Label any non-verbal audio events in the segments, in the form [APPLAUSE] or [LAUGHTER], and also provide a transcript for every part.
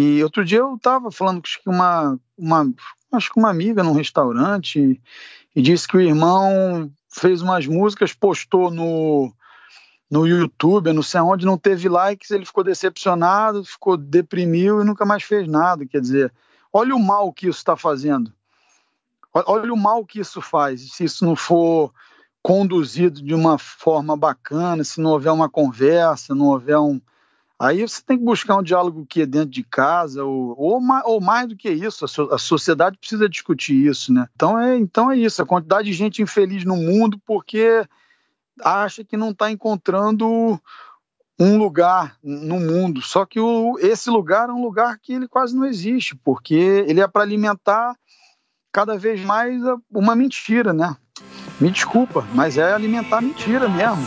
E outro dia eu estava falando com uma, uma, acho que uma amiga num restaurante e, disse que o irmão fez umas músicas, postou no, no YouTube, não sei aonde, não teve likes, ele ficou decepcionado, ficou deprimiu e nunca mais fez nada. Quer dizer, olha o mal que isso está fazendo. Olha o mal que isso faz. Se isso não for conduzido de uma forma bacana, se não houver uma conversa, não houver um. Aí você tem que buscar um diálogo que é dentro de casa, ou, ou, ou mais do que isso, a, so, a, sociedade precisa discutir isso, né? Então é, então é isso, a quantidade de gente infeliz no mundo porque acha que não está encontrando um lugar no mundo. Só que o, esse lugar é um lugar que ele quase não existe, porque ele é para alimentar cada vez mais uma mentira, né? Me desculpa, mas é alimentar mentira mesmo.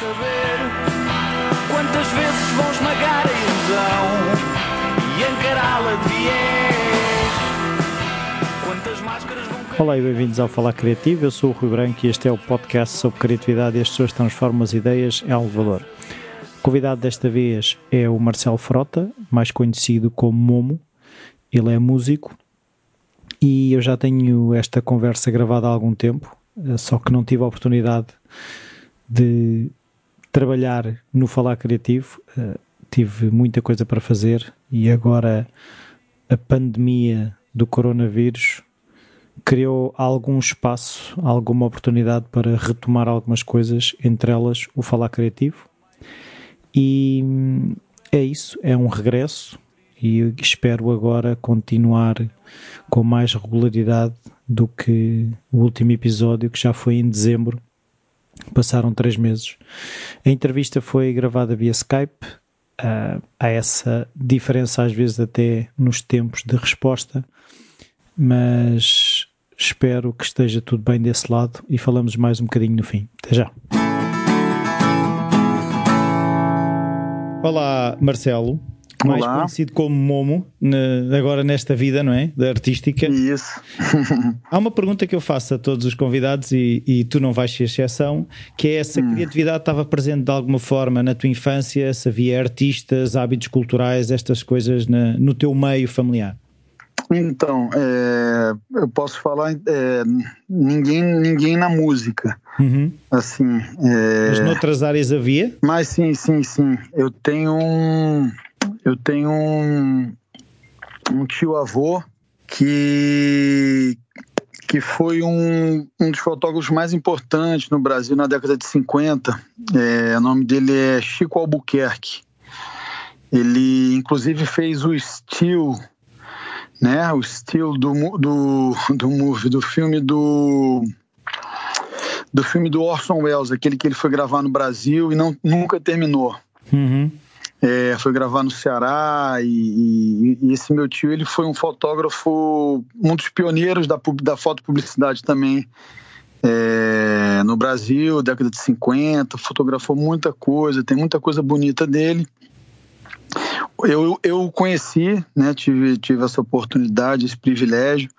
Olá e bem-vindos ao Falar Criativo. Eu sou o Rui Branco e este é o podcast sobre criatividade e as pessoas transformam as ideias em algo de valor. O convidado desta vez é o Marcelo Frota, mais conhecido como Momo. Ele é músico e eu já tenho esta conversa gravada há algum tempo, eh, só que não tive a oportunidade de trabalhar no Falar Criativo. Eh, tive muita coisa para fazer e agora a pandemia do coronavírus criou algum espaço, alguma oportunidade para retomar algumas coisas, entre elas o falar criativo. E é isso, é um regresso e espero agora continuar com mais regularidade do que o último episódio, que já foi em dezembro. Passaram três meses. A entrevista foi gravada via Skype. Uh, há essa diferença, às vezes, até nos tempos de resposta, mas Espero que esteja tudo bem desse lado e falamos mais um bocadinho no fim. Até já. Olá, Marcelo. Mais Olá. conhecido como Momo, agora nesta vida, não é? Da artística. Isso. [LAUGHS] Há uma pergunta que eu faço a todos os convidados e, e tu não vais ser exceção, que é se a hum. criatividade estava presente de alguma forma na tua infância, se havia artistas, hábitos culturais, estas coisas na, no teu meio familiar. Então, é, eu posso falar é, ninguém, ninguém na música. Uhum. Assim. É, Mas noutras áreas havia? Mas sim, sim, sim. Eu tenho um, eu tenho um, um tio avô que que foi um, um dos fotógrafos mais importantes no Brasil na década de 50. É, o nome dele é Chico Albuquerque. Ele, inclusive, fez o estilo né? O estilo do, do, do movie, do filme do do filme do Orson Welles, aquele que ele foi gravar no Brasil e não, nunca terminou. Uhum. É, foi gravar no Ceará e, e, e, esse meu tio ele foi um fotógrafo, um dos pioneiros da, da fotopublicidade também é, no Brasil, década de 50, fotografou muita coisa, tem muita coisa bonita dele. Eu, eu conheci, né, tive, tive essa oportunidade, esse privilégio,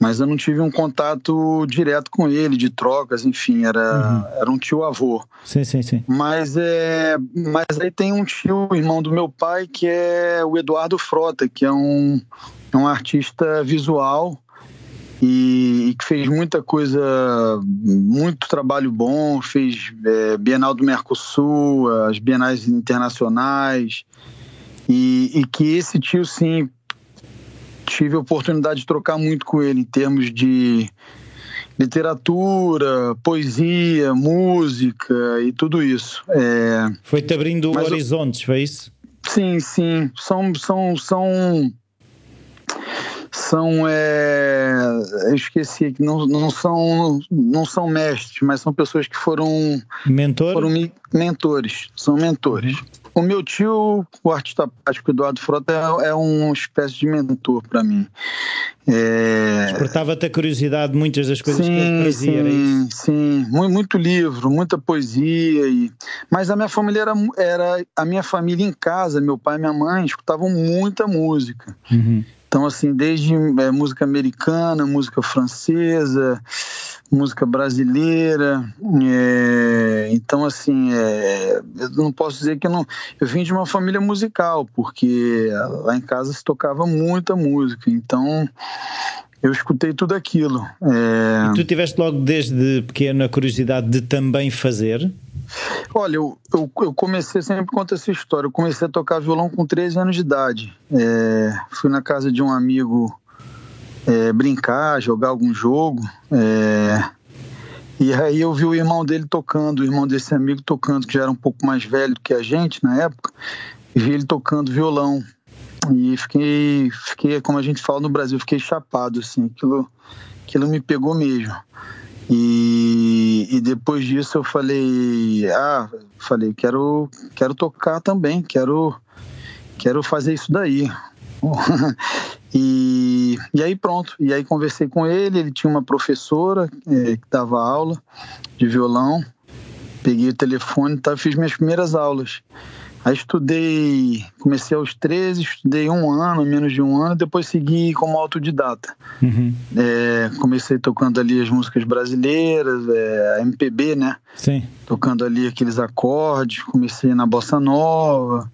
mas eu não tive um contato direto com ele, de trocas, enfim, era, uhum. era um tio avô. Sim, sim, sim. Mas, é, mas aí tem um tio, irmão do meu pai, que é o Eduardo Frota, que é um, é um artista visual e, que fez muita coisa, muito trabalho bom, fez é, Bienal do Mercosul, as Bienais Internacionais, e, e que esse tio, sim, tive a oportunidade de trocar muito com ele em termos de literatura, poesia, música e tudo isso. É... Foi-te abrindo horizontes, foi isso? Sim, sim. São, são, são são é, eu esqueci que não, não são não são mestres mas são pessoas que foram Mentor? foram mentores são mentores uhum. o meu tio o artista plástico Eduardo Frota é, é uma espécie de mentor para mim é... Despertava-te a curiosidade muitas das coisas sim, que ele trazia, sim, sim, muito, muito, livro, muita poesia e... mas a minha família era, era a minha família em casa, meu pai e minha mãe escutavam muita música. Uhum. Então, assim, desde é, música americana, música francesa, música brasileira. É, então, assim, é, eu não posso dizer que eu não. Eu vim de uma família musical, porque lá em casa se tocava muita música. Então, eu escutei tudo aquilo. É... E tu tiveste logo desde pequeno a curiosidade de também fazer? Olha, eu, eu, eu, comecei, sempre conto essa história, eu comecei a tocar violão com 13 anos de idade. É, fui na casa de um amigo é, brincar, jogar algum jogo. É, e aí eu vi o irmão dele tocando, o irmão desse amigo tocando, que já era um pouco mais velho que a gente na época, vi ele tocando violão. E fiquei, fiquei, como a gente fala no Brasil, fiquei chapado, assim, aquilo, aquilo me pegou mesmo. E, e depois disso eu falei, ah, falei, quero, quero tocar também, quero, quero fazer isso daí. [LAUGHS] e, e aí pronto, e aí conversei com ele, ele tinha uma professora é, que dava aula de violão, peguei o telefone e tá, fiz minhas primeiras aulas. Aí estudei, comecei aos 13, estudei um ano, menos de um ano, depois segui como autodidata. Uhum. É, comecei tocando ali as músicas brasileiras, é, MPB, né? Sim. Tocando ali aqueles acordes, comecei na bossa nova,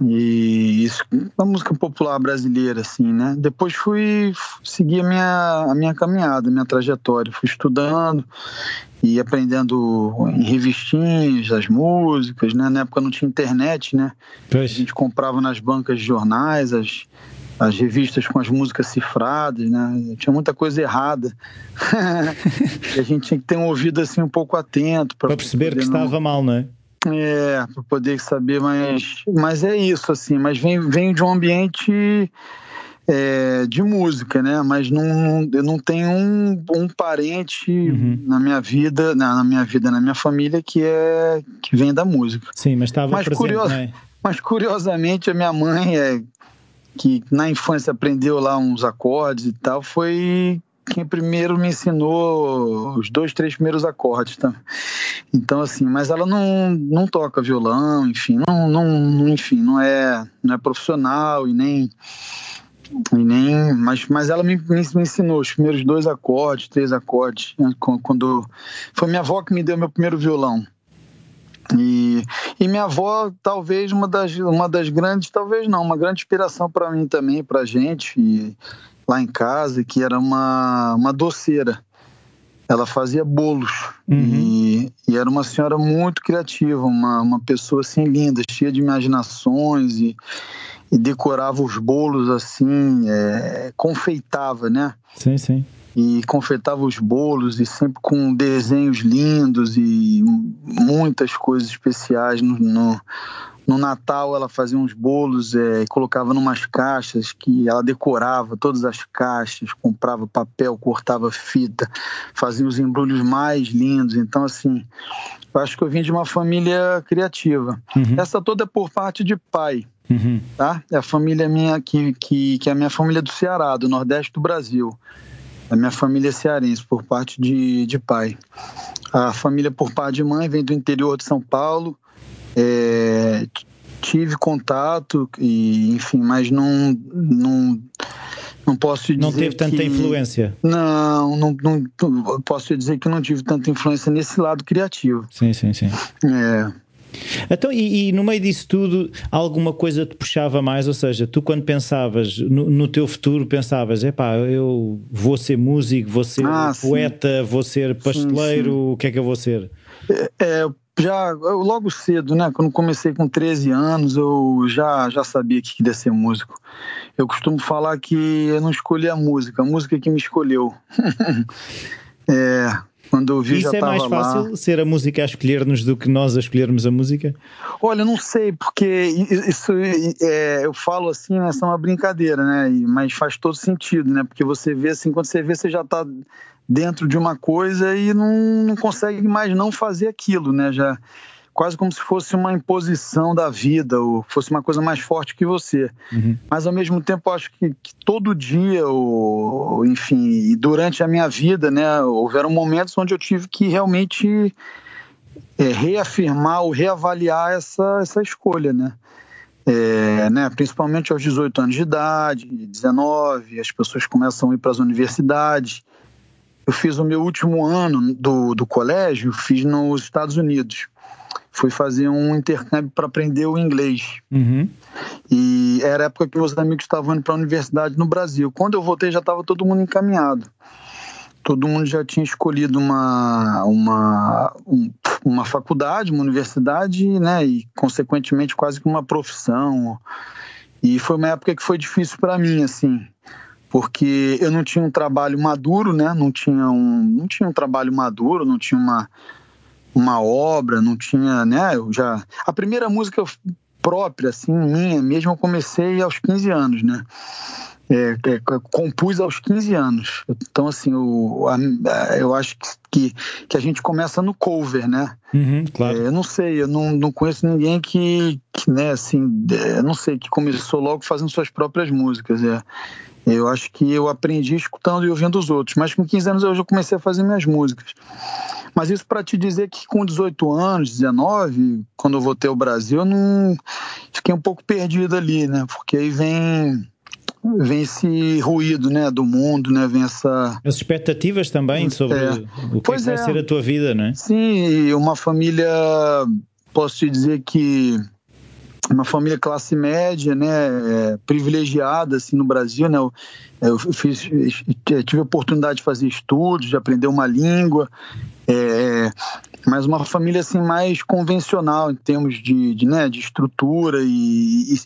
e isso, uma música popular brasileira, assim, né? Depois fui seguir a minha, a minha caminhada, a minha trajetória. Fui estudando e aprendendo em revistinhas as músicas, né? Na época não tinha internet, né? Pois. A gente comprava nas bancas de jornais as, as revistas com as músicas cifradas, né? Tinha muita coisa errada. [LAUGHS] a gente tinha que ter um ouvido assim um pouco atento para perceber que não... estava mal, não é? É, para poder saber, mas, mas é isso, assim, mas vem, vem de um ambiente é, de música, né? Mas não, eu não tenho um, um parente uhum. na minha vida, na, na, minha vida, na minha família que é que vem da música. Sim, mas estava mas presente, né? Mas curiosamente a minha mãe é que na infância aprendeu lá uns acordes e tal, foi quem primeiro me ensinou os dois, três primeiros acordes, tá? Então, assim, mas ela não, não toca violão, enfim, não, não, enfim, não é, não é profissional e nem, e nem mas, mas ela me, me, ensinou os primeiros dois acordes, três acordes, né? quando foi minha avó que me deu meu primeiro violão. E, e minha avó, talvez uma das, uma das grandes, talvez não, uma grande inspiração para mim também, para gente. E, lá em casa que era uma, uma doceira. Ela fazia bolos uhum. e, e, era uma senhora muito criativa, uma, uma pessoa assim linda, cheia de imaginações e, e decorava os bolos assim, é, confeitava, né? Sim, sim. E confeitava os bolos e sempre com desenhos lindos e muitas coisas especiais no, no no Natal ela fazia uns bolos é, e colocava numas caixas que ela decorava todas as caixas, comprava papel, cortava fita, fazia os embrulhos mais lindos. Então, assim, eu acho que eu vim de uma família criativa. Uhum. Essa toda é por parte de pai. Uhum. Tá? É a família minha que, que, que é a minha família do Ceará, do Nordeste do Brasil. A minha família é cearense, por parte de, de pai. A família por parte de mãe vem do interior de São Paulo. É, tive contato e enfim, mas não não não posso dizer não teve tanta que... influência. Não, não, não, posso dizer que não tive tanta influência nesse lado criativo. Sim, sim, sim. É. Então, e, e, no meio disso tudo, alguma coisa te puxava mais? Ou seja, tu quando pensavas no, no teu futuro, pensavas, epá, eu vou ser músico, vou ser ah, poeta, sim. vou ser pasteleiro, sim, sim. o que é que eu vou ser? É, é já logo cedo, né? Quando comecei com 13 anos, eu já, já sabia que queria ser músico. Eu costumo falar que eu não escolhi a música, a música que me escolheu. [LAUGHS] é, quando eu vi Isso já é mais fácil lá. ser a música a escolher-nos do que nós a escolhermos a música? Olha, não sei, porque isso é, eu falo assim, né, é uma brincadeira, né? Mas faz todo sentido, né? Porque você vê assim, quando você vê, você já está dentro de uma coisa e não, não consegue mais não fazer aquilo, né? Já quase como se fosse uma imposição da vida ou fosse uma coisa mais forte que você. Uhum. Mas ao mesmo tempo acho que, que, todo dia, ou, enfim, durante a minha vida, né, houveram momentos onde eu tive que realmente é, reafirmar ou reavaliar essa, essa escolha, né? é, né, principalmente aos 18 anos de idade, 19, as pessoas começam a ir para as universidades. Eu fiz o meu último ano do, do colégio, fiz nos Estados Unidos. Fui fazer um intercâmbio para aprender o inglês. Uhum. E era a época que meus amigos estavam indo para a universidade no Brasil. Quando eu voltei, já estava todo mundo encaminhado. Todo mundo já tinha escolhido uma, uma, um, uma faculdade, uma universidade, né? E, consequentemente, quase que uma profissão. E foi uma época que foi difícil para mim, assim porque eu não tinha um trabalho maduro, né? Não tinha um, não tinha um trabalho maduro, não tinha uma, uma obra, não tinha, né? Eu já a primeira música própria, assim, minha mesmo, eu comecei aos 15 anos, né? É, é, compus aos 15 anos. Então, assim, eu, eu acho que, que a gente começa no cover, né? Uhum, claro. É, eu não sei, eu não, não conheço ninguém que, que né, assim, é, não sei, que começou logo fazendo suas próprias músicas. É. Eu acho que eu aprendi escutando e ouvindo os outros, mas com 15 anos eu já comecei a fazer minhas músicas. Mas isso para te dizer que com 18 anos, 19, quando eu voltei ao Brasil, eu não fiquei um pouco perdido ali, né? Porque aí vem vem esse ruído, né, do mundo, né, vem essa as expectativas também sobre é. o que, é que vai é. ser a tua vida, né? Sim, uma família posso te dizer que uma família classe média, né, é, privilegiada assim no Brasil, né? Eu, eu fiz, tive a oportunidade de fazer estudos, de aprender uma língua, é, mas uma família assim mais convencional em termos de, de, né, de estrutura e, e,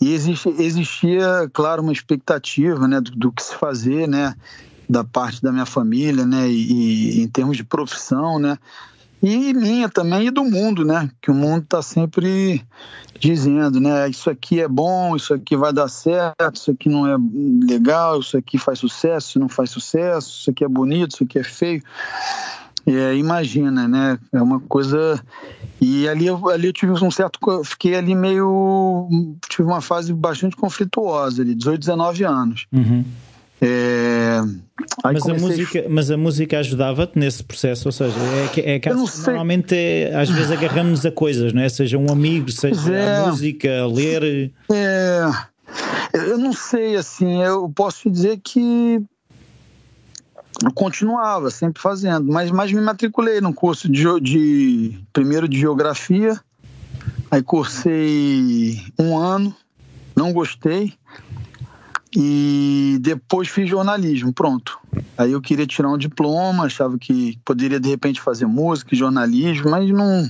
e existia, claro, uma expectativa, né, do, do, que se fazer, né, da parte da minha família, né, e, e em termos de profissão, né e minha também e do mundo, né? Que o mundo está sempre dizendo, né? Isso aqui é bom, isso aqui vai dar certo, isso aqui não é legal, isso aqui faz sucesso, isso não faz sucesso, isso aqui é bonito, isso aqui é feio. É, imagina, né? É uma coisa. E ali, ali eu tive um certo. Fiquei ali meio. Tive uma fase bastante conflituosa ali, 18, 19 anos. Uhum. É, mas, a música, mas a música ajudava-te nesse processo, ou seja, é que, é que normalmente é, às vezes agarramos-nos a coisas, não é? Seja um amigo, seja é, a música, a ler. É, eu não sei, assim, eu posso dizer que eu continuava sempre fazendo, mas, mas me matriculei num curso de, de primeiro de geografia, aí cursei um ano, não gostei, e depois fiz jornalismo, pronto. Aí eu queria tirar um diploma, achava que poderia de repente fazer música e jornalismo, mas não,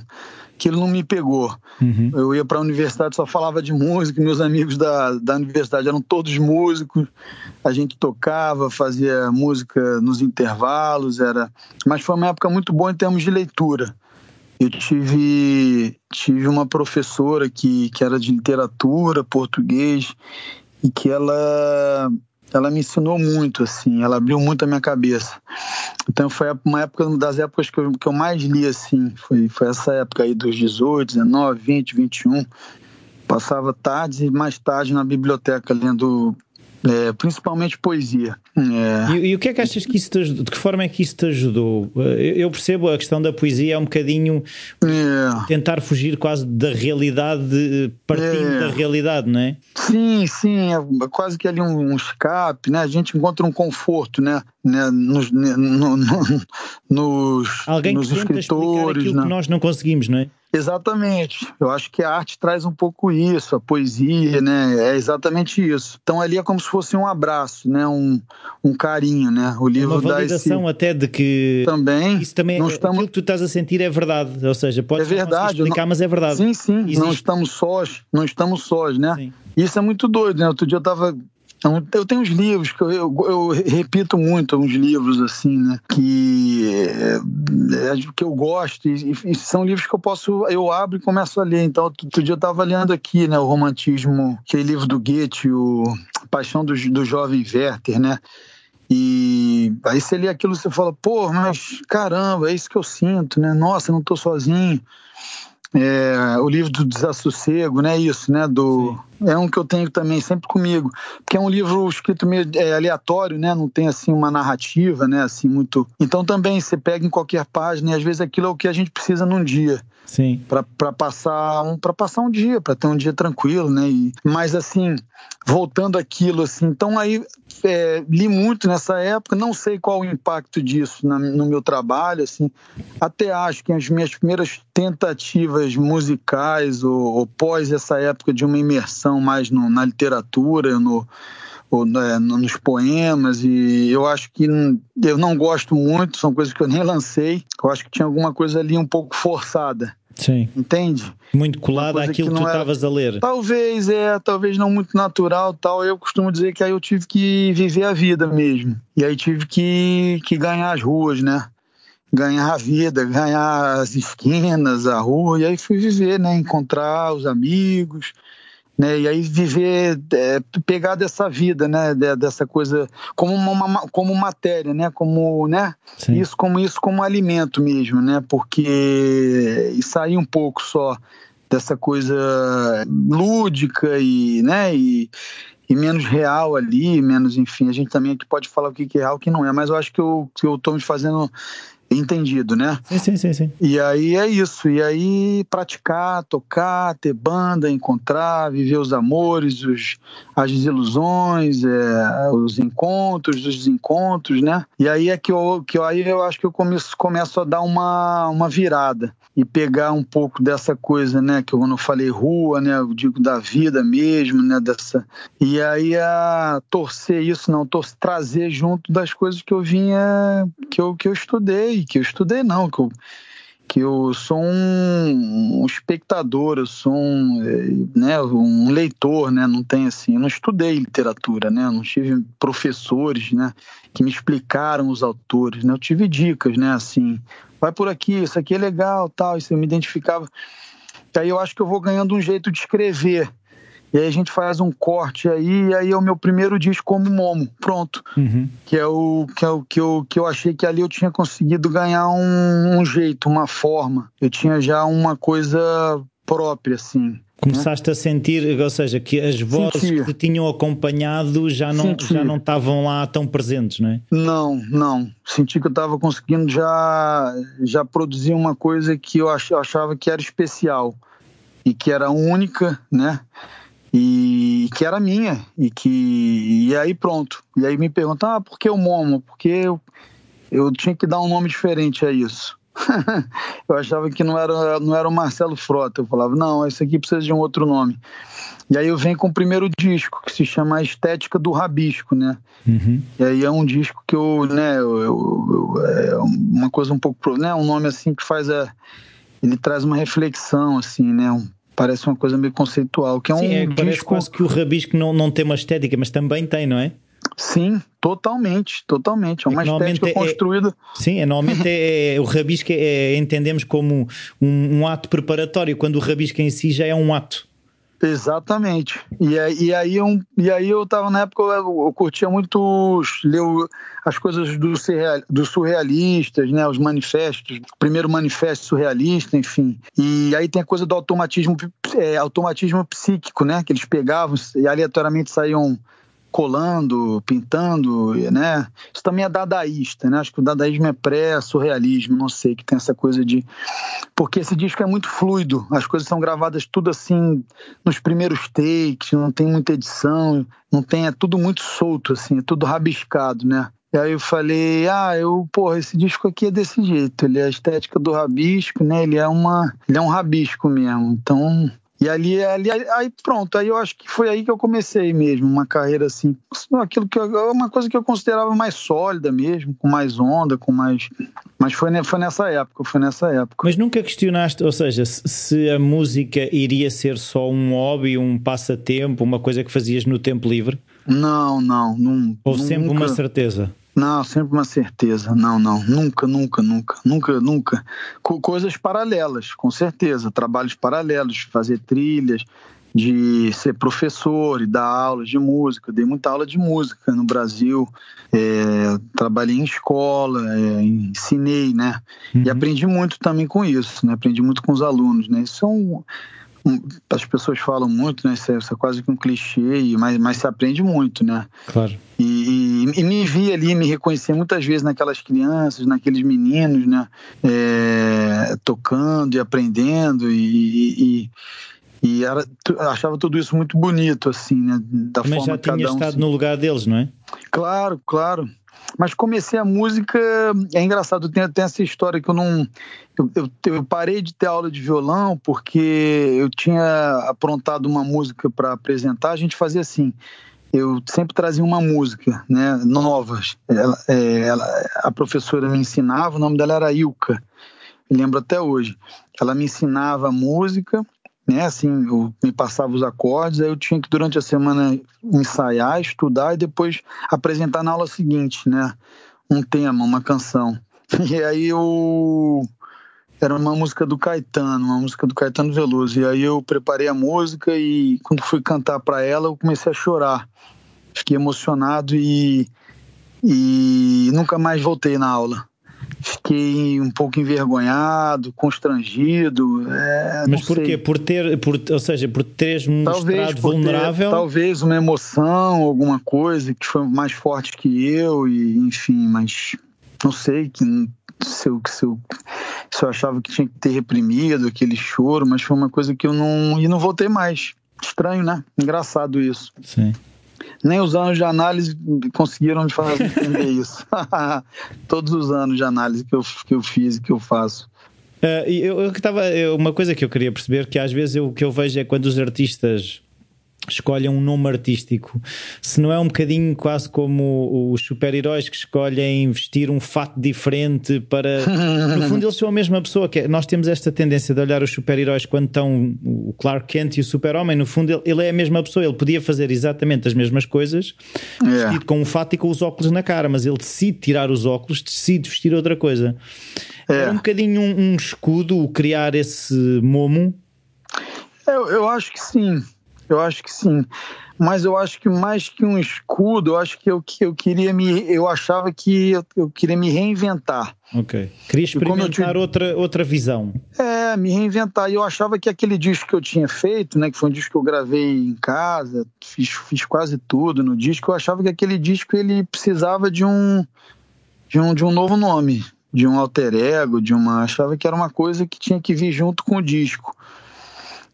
aquilo não me pegou. Uhum. Eu ia para a universidade, só falava de música, meus amigos da, da universidade eram todos músicos, a gente tocava, fazia música nos intervalos, era. Mas foi uma época muito boa em termos de leitura. Eu tive, tive uma professora que, que era de literatura, português, e que ela ela me ensinou muito, assim, ela abriu muito a minha cabeça. Então foi uma época das épocas que eu, que eu mais li, assim, foi, foi essa época aí dos 18, 19, 20, 21. Passava tardes e mais tarde na biblioteca lendo é, principalmente poesia. É. E, e, o que é que achas que isso te ajudou? De que forma é que isso te ajudou? Eu percebo a questão da poesia é um bocadinho é. tentar fugir quase da realidade, partindo é. da realidade, não é? Sim, sim, é quase que ali um, um escape, né? A gente encontra um conforto, né? né? Nos, no, no, [LAUGHS] nos, Alguém nos que escritores, aquilo né? que nós não conseguimos, não é? Exatamente. Eu acho que a arte traz um pouco isso, a poesia, né? É exatamente isso. Então ali é como se fosse um abraço, né? Um, um carinho, né? O livro Uma validação esse... até de que também isso também não é, estamos... aquilo que tu estás a sentir é verdade, ou seja, pode é verdade, explicar, não... mas é verdade. Sim, sim. Existe. Não estamos sós, não estamos sós, né? Sim. Isso é muito doido, né? Outro dia eu estava então, eu tenho uns livros que eu, eu, eu, repito muito, uns livros assim, né? Que, é, é, que eu gosto e, e, são livros que eu posso, eu abro e começo a ler. Então, outro dia eu estava lendo aqui, né? O Romantismo, aquele livro do Goethe, o Paixão do, do Jovem Werther, né? E aí você lê aquilo você fala, pô, mas caramba, é isso que eu sinto, né? Nossa, não estou sozinho. É, o livro do Desassossego, né? Isso, né? Do... Sim É um que eu tenho também sempre comigo, porque é um livro escrito meio é, aleatório, né? Não tem assim uma narrativa, né? Assim muito. Então também você pega em qualquer página e às vezes aquilo é o que a gente precisa num dia. Sim. Para passar um para passar um dia, para ter um dia tranquilo, né? E, mas assim, voltando aquilo assim, então aí é, li muito nessa época, não sei qual o impacto disso na, no meu trabalho, assim, até acho que as minhas primeiras tentativas musicais ou, ou pós essa época de uma imersão mais no, na literatura, no, ou, né, nos poemas e eu acho que eu não gosto muito, são coisas que eu nem lancei, eu acho que tinha alguma coisa ali um pouco forçada. Sim. Entende? Muito colada àquilo que, tu estavas a ler. Talvez, é, talvez não muito natural tal. Eu costumo dizer que aí eu tive que viver a vida mesmo. E aí tive que, que ganhar as ruas, né? Ganhar a vida, ganhar as esquinas, a rua. E aí fui viver, né? Encontrar os amigos, né? E aí viver, é, pegar dessa vida, né? Dessa coisa como uma, como matéria, né? Como, né? Sim. Isso como isso como alimento mesmo, né? Porque e sair um pouco só dessa coisa lúdica e, né? E, e menos real ali, menos, enfim, a gente também aqui pode falar o que é real, o que não é, mas eu acho que eu, que eu tô me fazendo entendido, né? Sim, sim, sim, sim. E aí é isso. E aí praticar, tocar, ter banda, encontrar, viver os amores, os, as desilusões, é, os encontros, os desencontros, né? E aí é que eu, que eu, aí eu acho que eu começo, começo a dar uma, uma virada e pegar um pouco dessa coisa, né, que eu não falei rua, né, eu digo da vida mesmo, né, dessa e aí a torcer isso não, torcer, trazer junto das coisas que eu vinha que eu que eu estudei, que eu estudei não, que eu que eu sou um, um espectador, eu sou um, né, um leitor, né, não tem assim, eu não estudei literatura, né, não tive professores, né, que me explicaram os autores, né, eu tive dicas, né, assim, vai por aqui, isso aqui é legal, tal, isso eu me identificava. E aí eu acho que eu vou ganhando um jeito de escrever. E aí a gente faz um corte aí, e aí é o meu primeiro disco como Momo, pronto. Uhum. Que é o que, é o que, eu, que eu achei que ali eu tinha conseguido ganhar um, um jeito, uma forma. Eu tinha já uma coisa própria, assim. Começaste né? a sentir, ou seja, que as vozes Sentia. que te tinham acompanhado já não, já não estavam lá tão presentes, não é? Não, não. Senti que eu estava conseguindo já, já produzir uma coisa que eu achava que era especial e que era única, né? E que era minha. E que. E aí pronto. E aí me perguntam, ah, por que o Momo? Porque eu, eu tinha que dar um nome diferente a isso. [LAUGHS] eu achava que não era, não era o Marcelo Frota. Eu falava, não, esse aqui precisa de um outro nome. E aí eu venho com o primeiro disco, que se chama A Estética do Rabisco, né? Uhum. E aí é um disco que eu, né, eu, eu, eu, é uma coisa um pouco, né, um nome assim que faz a... Ele traz uma reflexão, assim, né, um, parece uma coisa meio conceitual, que é Sim, um é, disco... parece quase que o Rabisco não, não tem uma estética, mas também tem, não é? Sim, totalmente, totalmente. É uma é estética é, construída. Sim, é, normalmente é, é, o rabisco é, entendemos como um, um, ato preparatório, quando o rabisco em si já é um ato. Exatamente. E, e, aí, eu, e aí eu tava na época, eu, eu curtia muito ler as coisas dos do surrealistas, né? Os manifestos, primeiro manifesto surrealista, enfim. E aí tem a coisa do automatismo, é, automatismo psíquico, né? Que eles pegavam e aleatoriamente saíam colando, pintando, né? Isso também é dadaísta, né? Acho que o dadaísmo é pré-surrealismo, não sei, que tem essa coisa de. Porque esse disco é muito fluido, as coisas são gravadas tudo assim nos primeiros takes, não tem muita edição, não tem, é tudo muito solto, assim, é tudo rabiscado, né? E aí eu falei, ah, eu, porra, esse disco aqui é desse jeito, ele é a estética do rabisco, né? Ele é uma, ele é um rabisco mesmo. Então, e ali, ali, aí pronto, aí eu acho que foi aí que eu comecei mesmo, uma carreira assim, aquilo que eu, uma coisa que eu considerava mais sólida mesmo, com mais onda, com mais, mas foi, foi nessa época, foi nessa época. Mas nunca questionaste, ou seja, se a música iria ser só um hobby, um passatempo, uma coisa que fazias no tempo livre? Não, não, não. Houve sempre uma certeza. Não, sempre uma certeza. Não, não. Nunca, nunca, nunca. Nunca, nunca. Co coisas paralelas, com certeza. Trabalhos paralelos, fazer trilhas, de ser professor e dar aulas de música. dei muita aula de música no Brasil. É, trabalhei em escola, é, ensinei, né? Uhum. E aprendi muito também com isso, né? Aprendi muito com os alunos, né? Isso é um as pessoas falam muito, né? Isso é, isso é quase que um clichê, mas, mas se aprende muito, né? Claro. E, e, me vi ali, me reconhecer muitas vezes naquelas crianças, naqueles meninos, né? É, tocando e aprendendo e, e e era, achava tudo isso muito bonito, assim, né? Da Mas já tinha um estado se... no lugar deles, não é? Claro, claro. Mas comecei a música, é engraçado, tem até essa história que eu não. Eu, eu, eu, parei de ter aula de violão porque eu tinha aprontado uma música para apresentar. A gente fazia assim: eu sempre trazia uma música, né, novas. Ela, é, ela, a professora me ensinava, o nome dela era Ilka, me lembro até hoje. Ela me ensinava a música né? Assim, eu me passava os acordes, aí eu tinha que durante a semana ensaiar, estudar e depois apresentar na aula seguinte, né? Um tema, uma canção. [LAUGHS] E aí eu era uma música do Caetano, uma música do Caetano Veloso. E aí eu preparei a música e quando fui cantar para ela, eu comecei a chorar. Fiquei emocionado e, e nunca mais voltei na aula fiquei um pouco envergonhado, constrangido. É, Mas por quê? Por ter, por, ou seja, por teres mostrado vulnerável? Ter, talvez uma emoção, alguma coisa que foi mais forte que eu, e enfim, mas não sei que se eu, se eu, se eu achava que tinha que ter reprimido aquele choro, mas foi uma coisa que eu não. E não voltei mais. Estranho, né? Engraçado isso. Sim nem os anos de análise conseguiram me fazer entender [LAUGHS] isso. [LAUGHS] Todos os anos de análise que eu, que eu fiz e que eu faço. Uh, eu, eu, tava, uma coisa que eu queria perceber que às vezes o que eu vejo é quando os artistas escolhem um nome artístico, se não é um bocadinho quase como os super-heróis que escolhem vestir um fato diferente para. [LAUGHS] No fundo, eles são a mesma pessoa. Que é, nós temos esta tendência de olhar os super-heróis quando estão o Clark Kent e o Super-Homem. No fundo, ele, é a mesma pessoa. Ele podia fazer exatamente as mesmas coisas, yeah. vestido com um fato e com os óculos na cara, mas ele decide tirar os óculos, decide vestir outra coisa. É, é um bocadinho um, um escudo criar esse momo. Eu, eu acho que sim. Eu acho que sim. Mas eu acho que mais que um escudo, eu acho que eu, que eu queria me. Eu achava que eu, eu queria me reinventar. Ok. Queria experimentar outra, outra visão. É, me reinventar. E eu achava que aquele disco que eu tinha feito, né? Que foi um disco que eu gravei em casa, fiz, fiz quase tudo no disco, eu achava que aquele disco ele precisava de um, de um, de um novo nome, de um alter ego, de uma. Achava que era uma coisa que tinha que vir junto com o disco.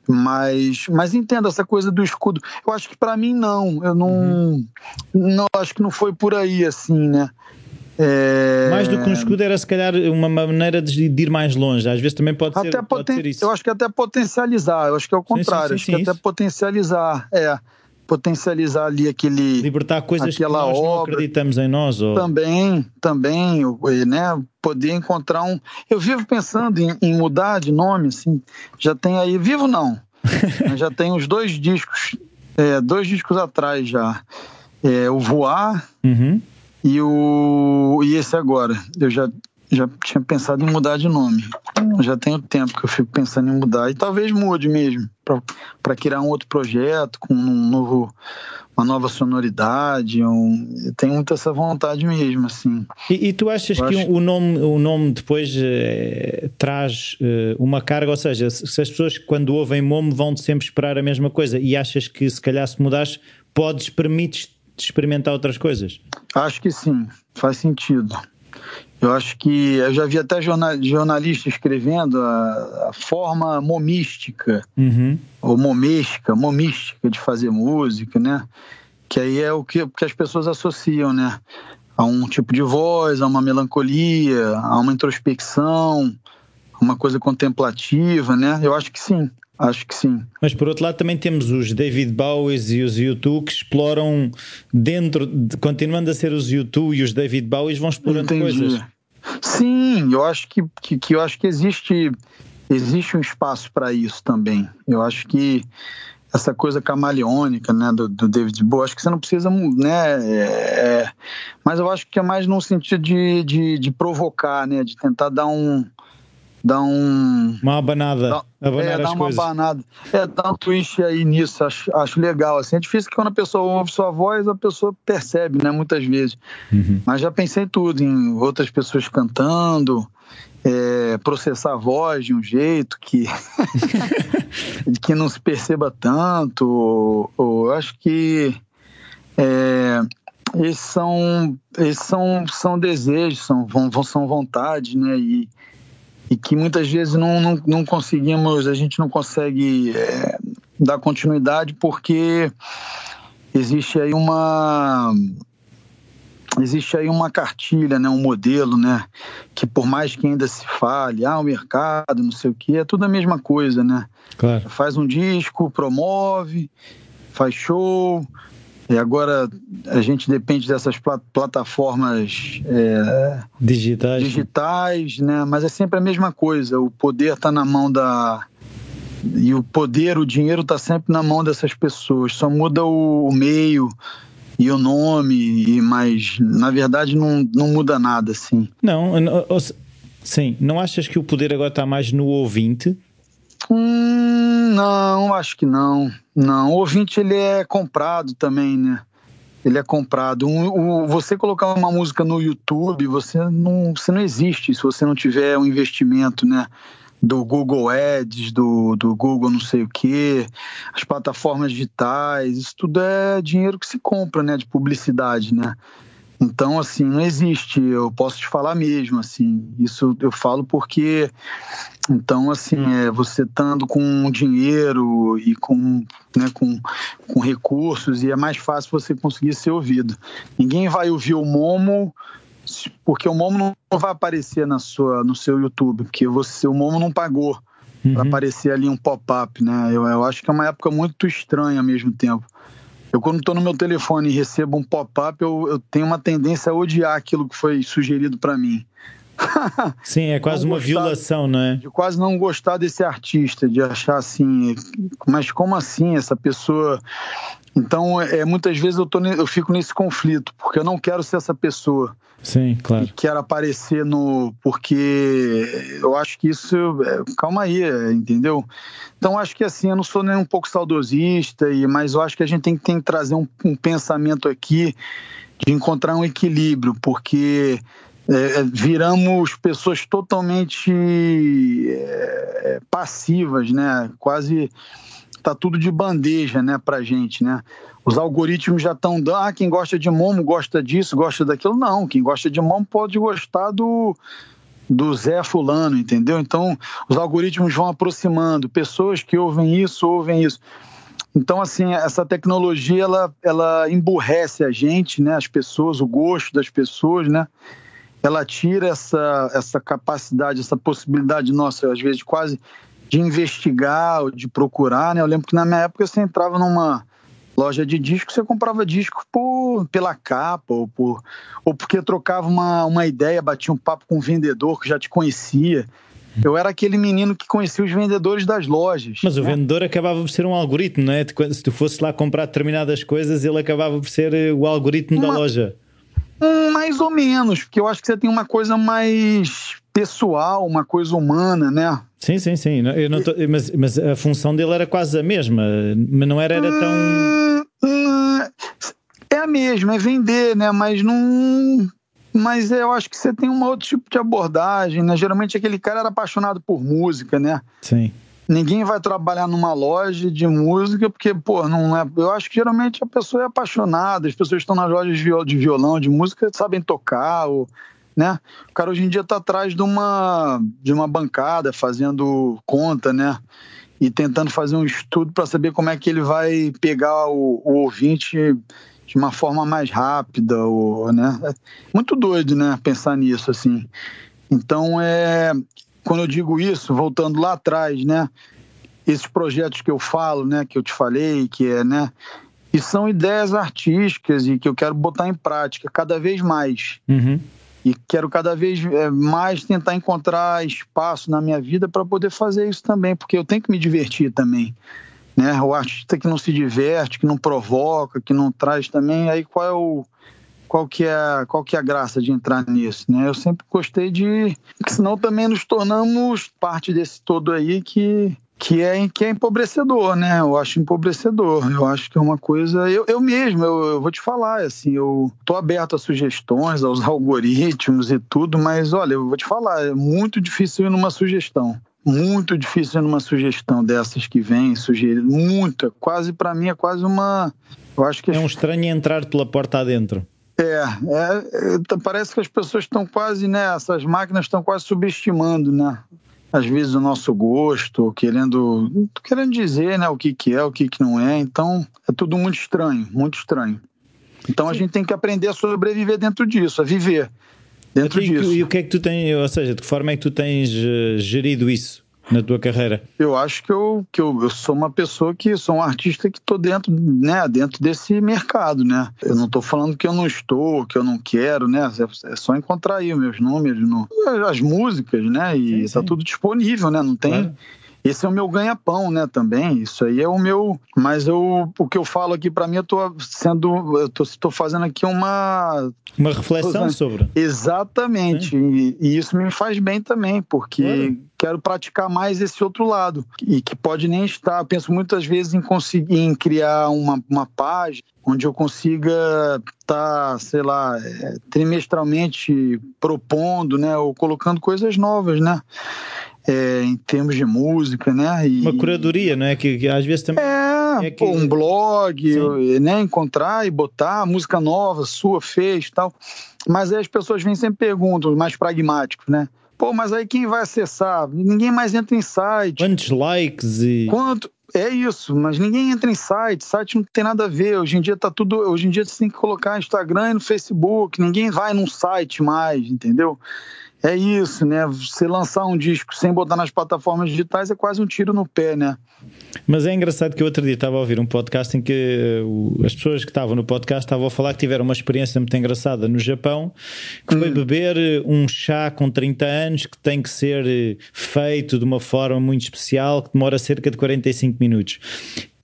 Mas, mas entendo essa coisa do escudo. Eu acho que para mim não. Eu não, uhum. não acho que não foi por aí assim, né? É... Mais do que um escudo era se calhar uma maneira de ir mais longe. Às vezes também pode, até ser, poten... pode ser isso. Eu acho que até potencializar. Eu acho que é o contrário. Sim, sim, sim, acho que até potencializar. É potencializar ali aquele libertar coisas aquela que nós obra. não acreditamos em nós ou... também também né poder encontrar um eu vivo pensando em, em mudar de nome assim já tem aí vivo não [LAUGHS] já tem uns dois discos é, dois discos atrás já é, o voar uhum. e o e esse agora eu já já tinha pensado em mudar de nome. Já tenho tempo que eu fico pensando em mudar. E talvez mude mesmo, para criar um outro projeto, com um novo, uma nova sonoridade. Um, eu tenho muito essa vontade mesmo, assim. E, e tu achas eu que acho... o, nome, o nome depois eh, traz eh, uma carga? Ou seja, se as pessoas quando ouvem Momo vão sempre esperar a mesma coisa e achas que se calhar se mudares, podes, permites experimentar outras coisas? Acho que sim, faz sentido. Eu acho que eu já vi até jornalista escrevendo a, a forma momística, uhum. ou momística, momística de fazer música, né? Que aí é o que, que as pessoas associam, né? A um tipo de voz, a uma melancolia, a uma introspecção, uma coisa contemplativa, né? Eu acho que sim. Acho que sim. Mas por outro lado também temos os David Bowies e os U2 que exploram dentro, de, continuando a ser os U2 e os David Bowies vão explorando Entendi. coisas. Sim, eu acho que, que, que eu acho que existe existe um espaço para isso também. Eu acho que essa coisa camaleônica, né, do, do David Bowie, acho que você não precisa, né, é, é, mas eu acho que é mais no sentido de, de, de provocar, né, de tentar dar um dá um. Uma abanada. Dá, abanar é, dá uma coisas. abanada. É, dá um twist aí nisso, acho, acho legal. Assim, é difícil que quando a pessoa ouve sua voz, a pessoa percebe, né? Muitas vezes. Uhum. Mas já pensei em tudo, em outras pessoas cantando, é, processar a voz de um jeito que, [LAUGHS] [LAUGHS] que não se perceba tanto. Ou, ou acho que. É, esses são, esses são, são desejos, são, são vontades, né? E, e que muitas vezes não, não, não conseguimos, a gente não consegue é, dar continuidade porque existe aí uma existe aí uma cartilha, né, um modelo, né, que por mais que ainda se fale, ah, o mercado, não sei o que, é tudo a mesma coisa, né? Claro. Faz um disco, promove, faz show, e agora a gente depende dessas plataformas é, digitais. digitais, né? Mas é sempre a mesma coisa. O poder está na mão da e o poder, o dinheiro está sempre na mão dessas pessoas. Só muda o, meio e o nome, mas na verdade não, não muda nada, assim. Não, sim. Não achas que o poder agora está mais no ouvinte? Hum, não, acho que não. Não, o ouvinte ele é comprado também, né? Ele é comprado. Um, você colocar uma música no YouTube, você não, você não existe se você não tiver um investimento, né? Do Google Ads, do, do Google não sei o que, as plataformas digitais, isso tudo é dinheiro que se compra, né? De publicidade, né? Então, assim, não existe, eu posso te falar mesmo, assim, isso eu falo porque, então, assim, é, você estando com dinheiro e com, né, com, com recursos, e é mais fácil você conseguir ser ouvido. Ninguém vai ouvir o Momo, porque o Momo não vai aparecer na sua, no seu YouTube, porque você, o Momo não pagou uhum. para aparecer ali um pop-up, né? Eu, eu acho que é uma época muito estranha ao mesmo tempo. Eu, quando estou no meu telefone e recebo um pop-up, eu, eu, tenho uma tendência a odiar aquilo que foi sugerido para mim. [LAUGHS] Sim, é quase uma violação, não é? De quase não gostar desse artista, de achar assim, mas como assim essa pessoa então, é, muitas vezes eu, tô, eu fico nesse conflito, porque eu não quero ser essa pessoa. Sim, claro. E quero aparecer no. Porque eu acho que isso. É, calma aí, entendeu? Então, acho que assim, eu não sou nem um pouco saudosista, e, mas eu acho que a gente tem, tem que trazer um, um pensamento aqui de encontrar um equilíbrio, porque é, é viramos pessoas totalmente é, passivas, né? Quase tá tudo de bandeja, né, pra gente, né? Os algoritmos já estão dando, ah, quem gosta de Momo gosta disso, gosta daquilo. Não, quem gosta de Momo pode gostar do, do Zé Fulano, entendeu? Então, os algoritmos vão aproximando, pessoas que ouvem isso, ouvem isso. Então, assim, essa tecnologia, ela, ela emburrece a gente, né, as pessoas, o gosto das pessoas, né? Ela tira essa, essa capacidade, essa possibilidade nossa, às vezes, quase de investigar de procurar, né? Eu lembro que na minha época você entrava numa loja de disco, você comprava disco por, pela capa ou, por, ou porque trocava uma, uma ideia, batia um papo com um vendedor que já te conhecia. Eu era aquele menino que conhecia os vendedores das lojas. Mas né? o vendedor acabava por ser um algoritmo, não é? Se tu fosse lá comprar determinadas coisas, ele acabava por ser eh, o algoritmo uma, da loja. Mais ou menos, porque eu acho que você tem uma coisa mais pessoal, uma coisa humana, né? Sim, sim, sim. Eu não tô, mas, mas a função dele era quase a mesma, mas não era, era tão. É mesma, é vender, né? Mas não. Mas eu acho que você tem um outro tipo de abordagem, né? Geralmente aquele cara era apaixonado por música, né? Sim. Ninguém vai trabalhar numa loja de música porque, pô, não é. Eu acho que geralmente a pessoa é apaixonada, as pessoas estão nas lojas de violão, de música, sabem tocar, ou né? O cara hoje em dia está atrás de uma, de uma bancada, fazendo conta, né? E tentando fazer um estudo para saber como é que ele vai pegar o, o ouvinte de uma forma mais rápida, ou, né? É muito doido, né? Pensar nisso, assim. Então, é, quando eu digo isso, voltando lá atrás, né? Esses projetos que eu falo, né? Que eu te falei, que é, né? E são ideias artísticas e que eu quero botar em prática cada vez mais. Uhum e quero cada vez é, mais tentar encontrar espaço na minha vida para poder fazer isso também, porque eu tenho que me divertir também. Né? O artista que não se diverte, que não provoca, que não traz também, aí qual é o, qual que é qual que é a graça de entrar nisso, né? Eu sempre gostei de, senão também nos tornamos parte desse todo aí que que é, que é empobrecedor, né? Eu acho empobrecedor. Eu acho que é uma coisa. Eu, eu mesmo, eu, eu vou te falar, assim, eu tô aberto a sugestões, aos algoritmos e tudo, mas olha, eu vou te falar, é muito difícil ir numa sugestão. Muito difícil numa sugestão dessas que vem sugerir. Muito. Quase, para mim, é quase uma. Eu acho que. É um estranho entrar pela porta adentro. É, é, é, parece que as pessoas estão quase, né? Essas máquinas estão quase subestimando, né? às vezes o nosso gosto, querendo, querendo dizer né, o que, que é, o que, que não é. Então é tudo muito estranho, muito estranho. Então a gente tem que aprender a sobreviver dentro disso, a viver dentro e, disso. E o que é que tu tens, ou seja, de que forma é que tu tens eh, gerido isso? na tua carreira? Eu acho que eu, que eu, eu sou uma pessoa que sou um artista que estou dentro, né, dentro desse mercado, né? Eu não estou falando que eu não estou, que eu não quero, né? É, é só encontrar aí os meus números, no, as músicas, né? E está tudo disponível, né? Não tem. Claro esse é o meu ganha-pão, né, também. Isso aí é o meu. Mas eu, o que eu falo aqui para mim, eu tô sendo. Eu tô, tô fazendo aqui uma. Uma reflexão sobre. Exatamente. E, e, isso me faz bem também, porque quero praticar mais esse outro lado. E que pode nem estar. Eu penso muitas vezes em conseguir em criar uma, uma página onde eu consiga estar, tá, sei lá, é, trimestralmente propondo, né, ou colocando coisas novas, né? É, em termos de música, né? E, Uma curadoria, né? Que, que às vezes também. É, é que... pô, um blog, Sim. né? Encontrar e botar música nova, sua, fez tal. Mas aí as pessoas vêm sempre perguntam, mais pragmáticos, né? Pô, mas aí quem vai acessar? Ninguém mais entra em site. Quantos likes e. Quanto? É isso, mas ninguém entra em site, site não tem nada a ver. Hoje em dia tá tudo. Hoje em dia você tem que colocar no Instagram e no Facebook, ninguém vai num site mais, entendeu? É isso, né? Você lançar um disco sem botar nas plataformas digitais é quase um tiro no pé, né? Mas é engraçado que eu outro dia estava a ouvir um podcast em que uh, as pessoas que estavam no podcast estavam a falar que tiveram uma experiência muito engraçada no Japão, que foi hum. beber uh, um chá com 30 anos que tem que ser uh, feito de uma forma muito especial, que demora cerca de 45 minutos.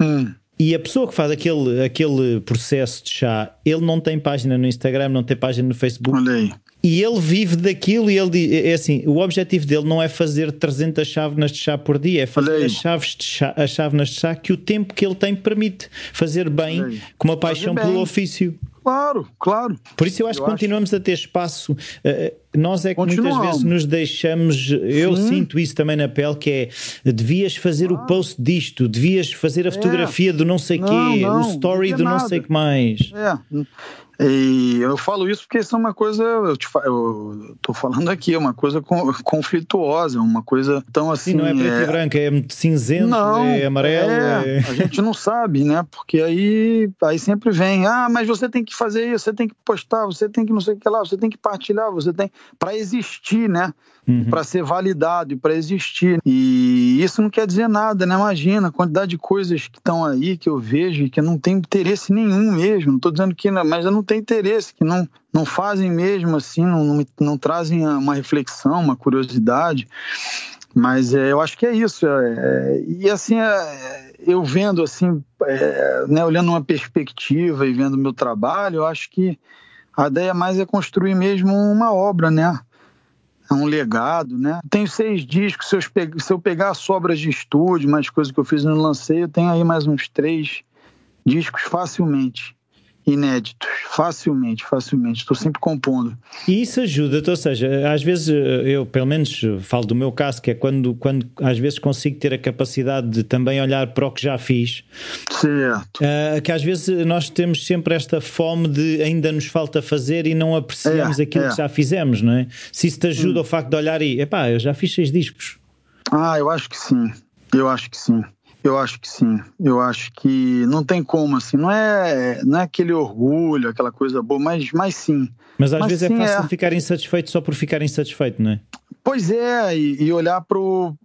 Hum. E a pessoa que faz aquele, aquele processo de chá, ele não tem página no Instagram, não tem página no Facebook. Olha aí. E ele vive daquilo e ele é assim, o objetivo dele não é fazer 300 chávenas de chá por dia, é fazer as, chaves de chá, as chávenas de chá que o tempo que ele tem permite fazer bem, com uma paixão pelo ofício. Claro, claro. Por isso eu acho eu que continuamos acho... a ter espaço. Uh, nós é que muitas vezes nos deixamos. Eu Sim. sinto isso também na pele, que é devias fazer claro. o post disto, devias fazer a é. fotografia é. do não sei não, quê, não, o story do nada. não sei que mais. É. E eu falo isso porque isso é uma coisa, eu, te, eu tô falando aqui, é uma coisa conflituosa, uma coisa tão assim. Sim, não é preto é... e branco, é cinzento, não, é amarelo. É, é... A gente não sabe, né? Porque aí, aí sempre vem, ah, mas você tem que fazer isso, você tem que postar, você tem que não sei o que lá, você tem que partilhar, você tem. para existir, né? Uhum. Para ser validado e para existir. E isso não quer dizer nada, né? Imagina a quantidade de coisas que estão aí que eu vejo e que não tenho interesse nenhum mesmo. Não estou dizendo que, mas eu não tenho interesse, que não, não fazem mesmo assim, não, não, não trazem uma reflexão, uma curiosidade. Mas é, eu acho que é isso. É, é e assim, é, eu vendo assim, é, né, olhando uma perspectiva e vendo o meu trabalho, eu acho que a ideia mais é construir mesmo uma obra, né? É um legado, né? Tenho seis discos, se eu, se eu pegar sobras de estúdio, mais coisas que eu fiz no lancei, eu tenho aí mais uns três discos facilmente inéditos, facilmente, facilmente. Estou sempre compondo. E isso ajuda-te, ou seja, às vezes eu, pelo menos, falo do meu caso, que é quando, quando às vezes consigo ter a capacidade de também olhar para o que já fiz. Certo. Uh, que às vezes nós temos sempre esta fome de ainda nos falta fazer e não apreciamos é, aquilo é. que já fizemos, não é? Se isso te ajuda hum. o facto de olhar e, epá, eu já fiz seis discos. Ah, eu acho que sim. Eu acho que sim. Eu acho que sim. Eu acho que não tem como, assim. Não é, não é aquele orgulho, aquela coisa boa, mas, mas sim. Mas às mas vezes é sim, é fácil é... ficar insatisfeito só por ficar insatisfeito, não é? Pois é, e, e olhar para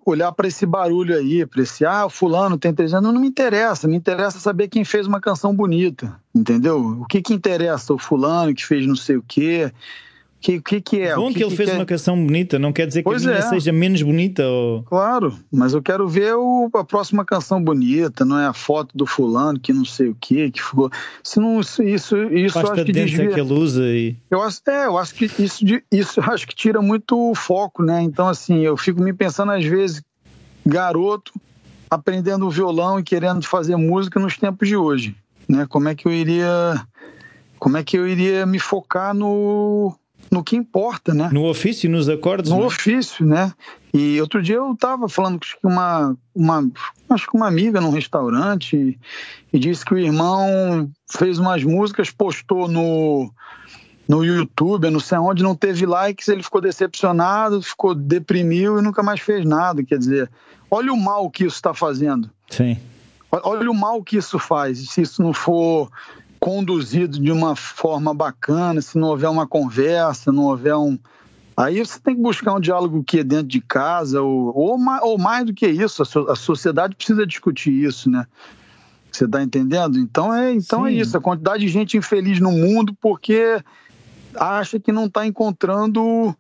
olhar esse barulho aí, para esse, ah, o fulano tem três anos, não me interessa, me interessa saber quem fez uma canção bonita, entendeu? O que que interessa? O fulano que fez não sei o quê, que, que, que é? Bom que, que ele fez que uma é? canção bonita, não quer dizer que Pois a minha é. seja menos bonita. Ou... Claro, mas eu quero ver o, a próxima canção bonita, não é a foto do fulano que não sei o que, que ficou. Se não, isso, isso, isso acho que é desvia. que ele usa e. Eu acho, é, eu acho que isso, isso acho que tira muito o foco, né? Então, assim, eu fico me pensando às vezes, garoto, aprendendo violão e querendo fazer música nos tempos de hoje, né? Como é que eu iria, como é que eu iria me focar no, no que importa, né? No ofício, nos acordes. no não é? ofício, né? E outro dia eu estava falando com uma, uma, acho que uma amiga num restaurante e, e disse que o irmão fez umas músicas, postou no, no YouTube, não sei onde, não teve likes, ele ficou decepcionado, ficou deprimiu e nunca mais fez nada. Quer dizer, olha o mal que isso está fazendo. Sim. Olha o mal que isso faz, se isso não for conduzido de uma forma bacana, se não houver uma conversa, não houver um. Aí você tem que buscar um diálogo que é dentro de casa, ou, ou, ou mais do que isso, a, so- a sociedade precisa discutir isso, né? Você está entendendo? Então é, então é isso, a quantidade de gente infeliz no mundo porque acha que não está encontrando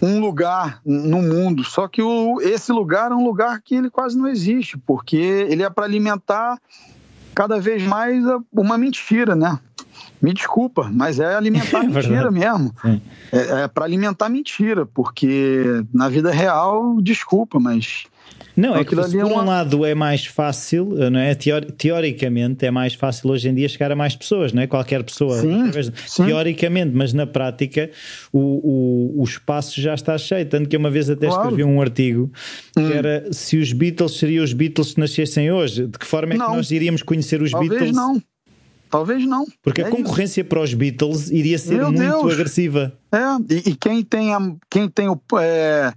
um lugar no mundo. Só que o, esse lugar é um lugar que ele quase não existe, porque ele é para alimentar cada vez mais uma mentira, né? Me desculpa, mas é alimentar [LAUGHS] É mentira verdade. mesmo. É, é para alimentar mentira, porque na vida real, desculpa, mas Não, é que se é por um lado é mais fácil, não é? Teori- teoricamente é mais fácil hoje em dia chegar a mais pessoas, não é? Qualquer pessoa. Sim, de- sim. Teoricamente, mas na prática o, o, o espaço já está cheio. Tanto que uma vez até Claro. Hum. escrevi um artigo que era se os Beatles seriam os Beatles se nascessem hoje. De que forma é que Não. nós iríamos conhecer os talvez Beatles? não. Talvez não. Porque É a isso. concorrência para os Beatles iria ser Meu muito Deus. agressiva. É, e, e quem tem a, quem tem o é,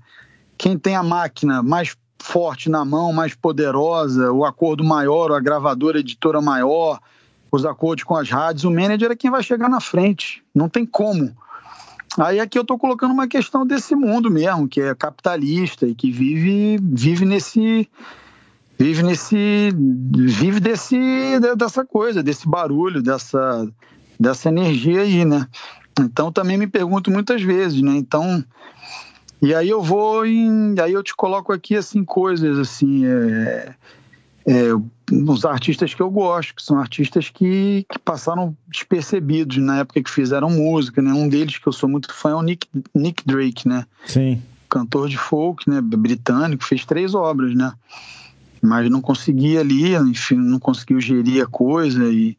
quem tem a máquina mais forte na mão, mais poderosa, o acordo maior, a gravadora, a editora maior, os acordos com as rádios, o manager é quem vai chegar na frente. Não tem como. Aí aqui eu estou colocando uma questão desse mundo mesmo, que é capitalista e que vive vive nesse vive nesse vive desse dessa coisa, desse barulho, dessa dessa energia aí, né? Então também me pergunto muitas vezes, né? Então e aí eu vou em, aí eu te coloco aqui assim coisas assim, é, é, os artistas que eu gosto, que são artistas que, que passaram despercebidos na época que fizeram música, né? Um deles que eu sou muito fã é o Nick, Nick Drake, né? Sim. Cantor de folk, né? Britânico, fez três obras, né? Mas não conseguia ali, enfim, não conseguiu gerir a coisa e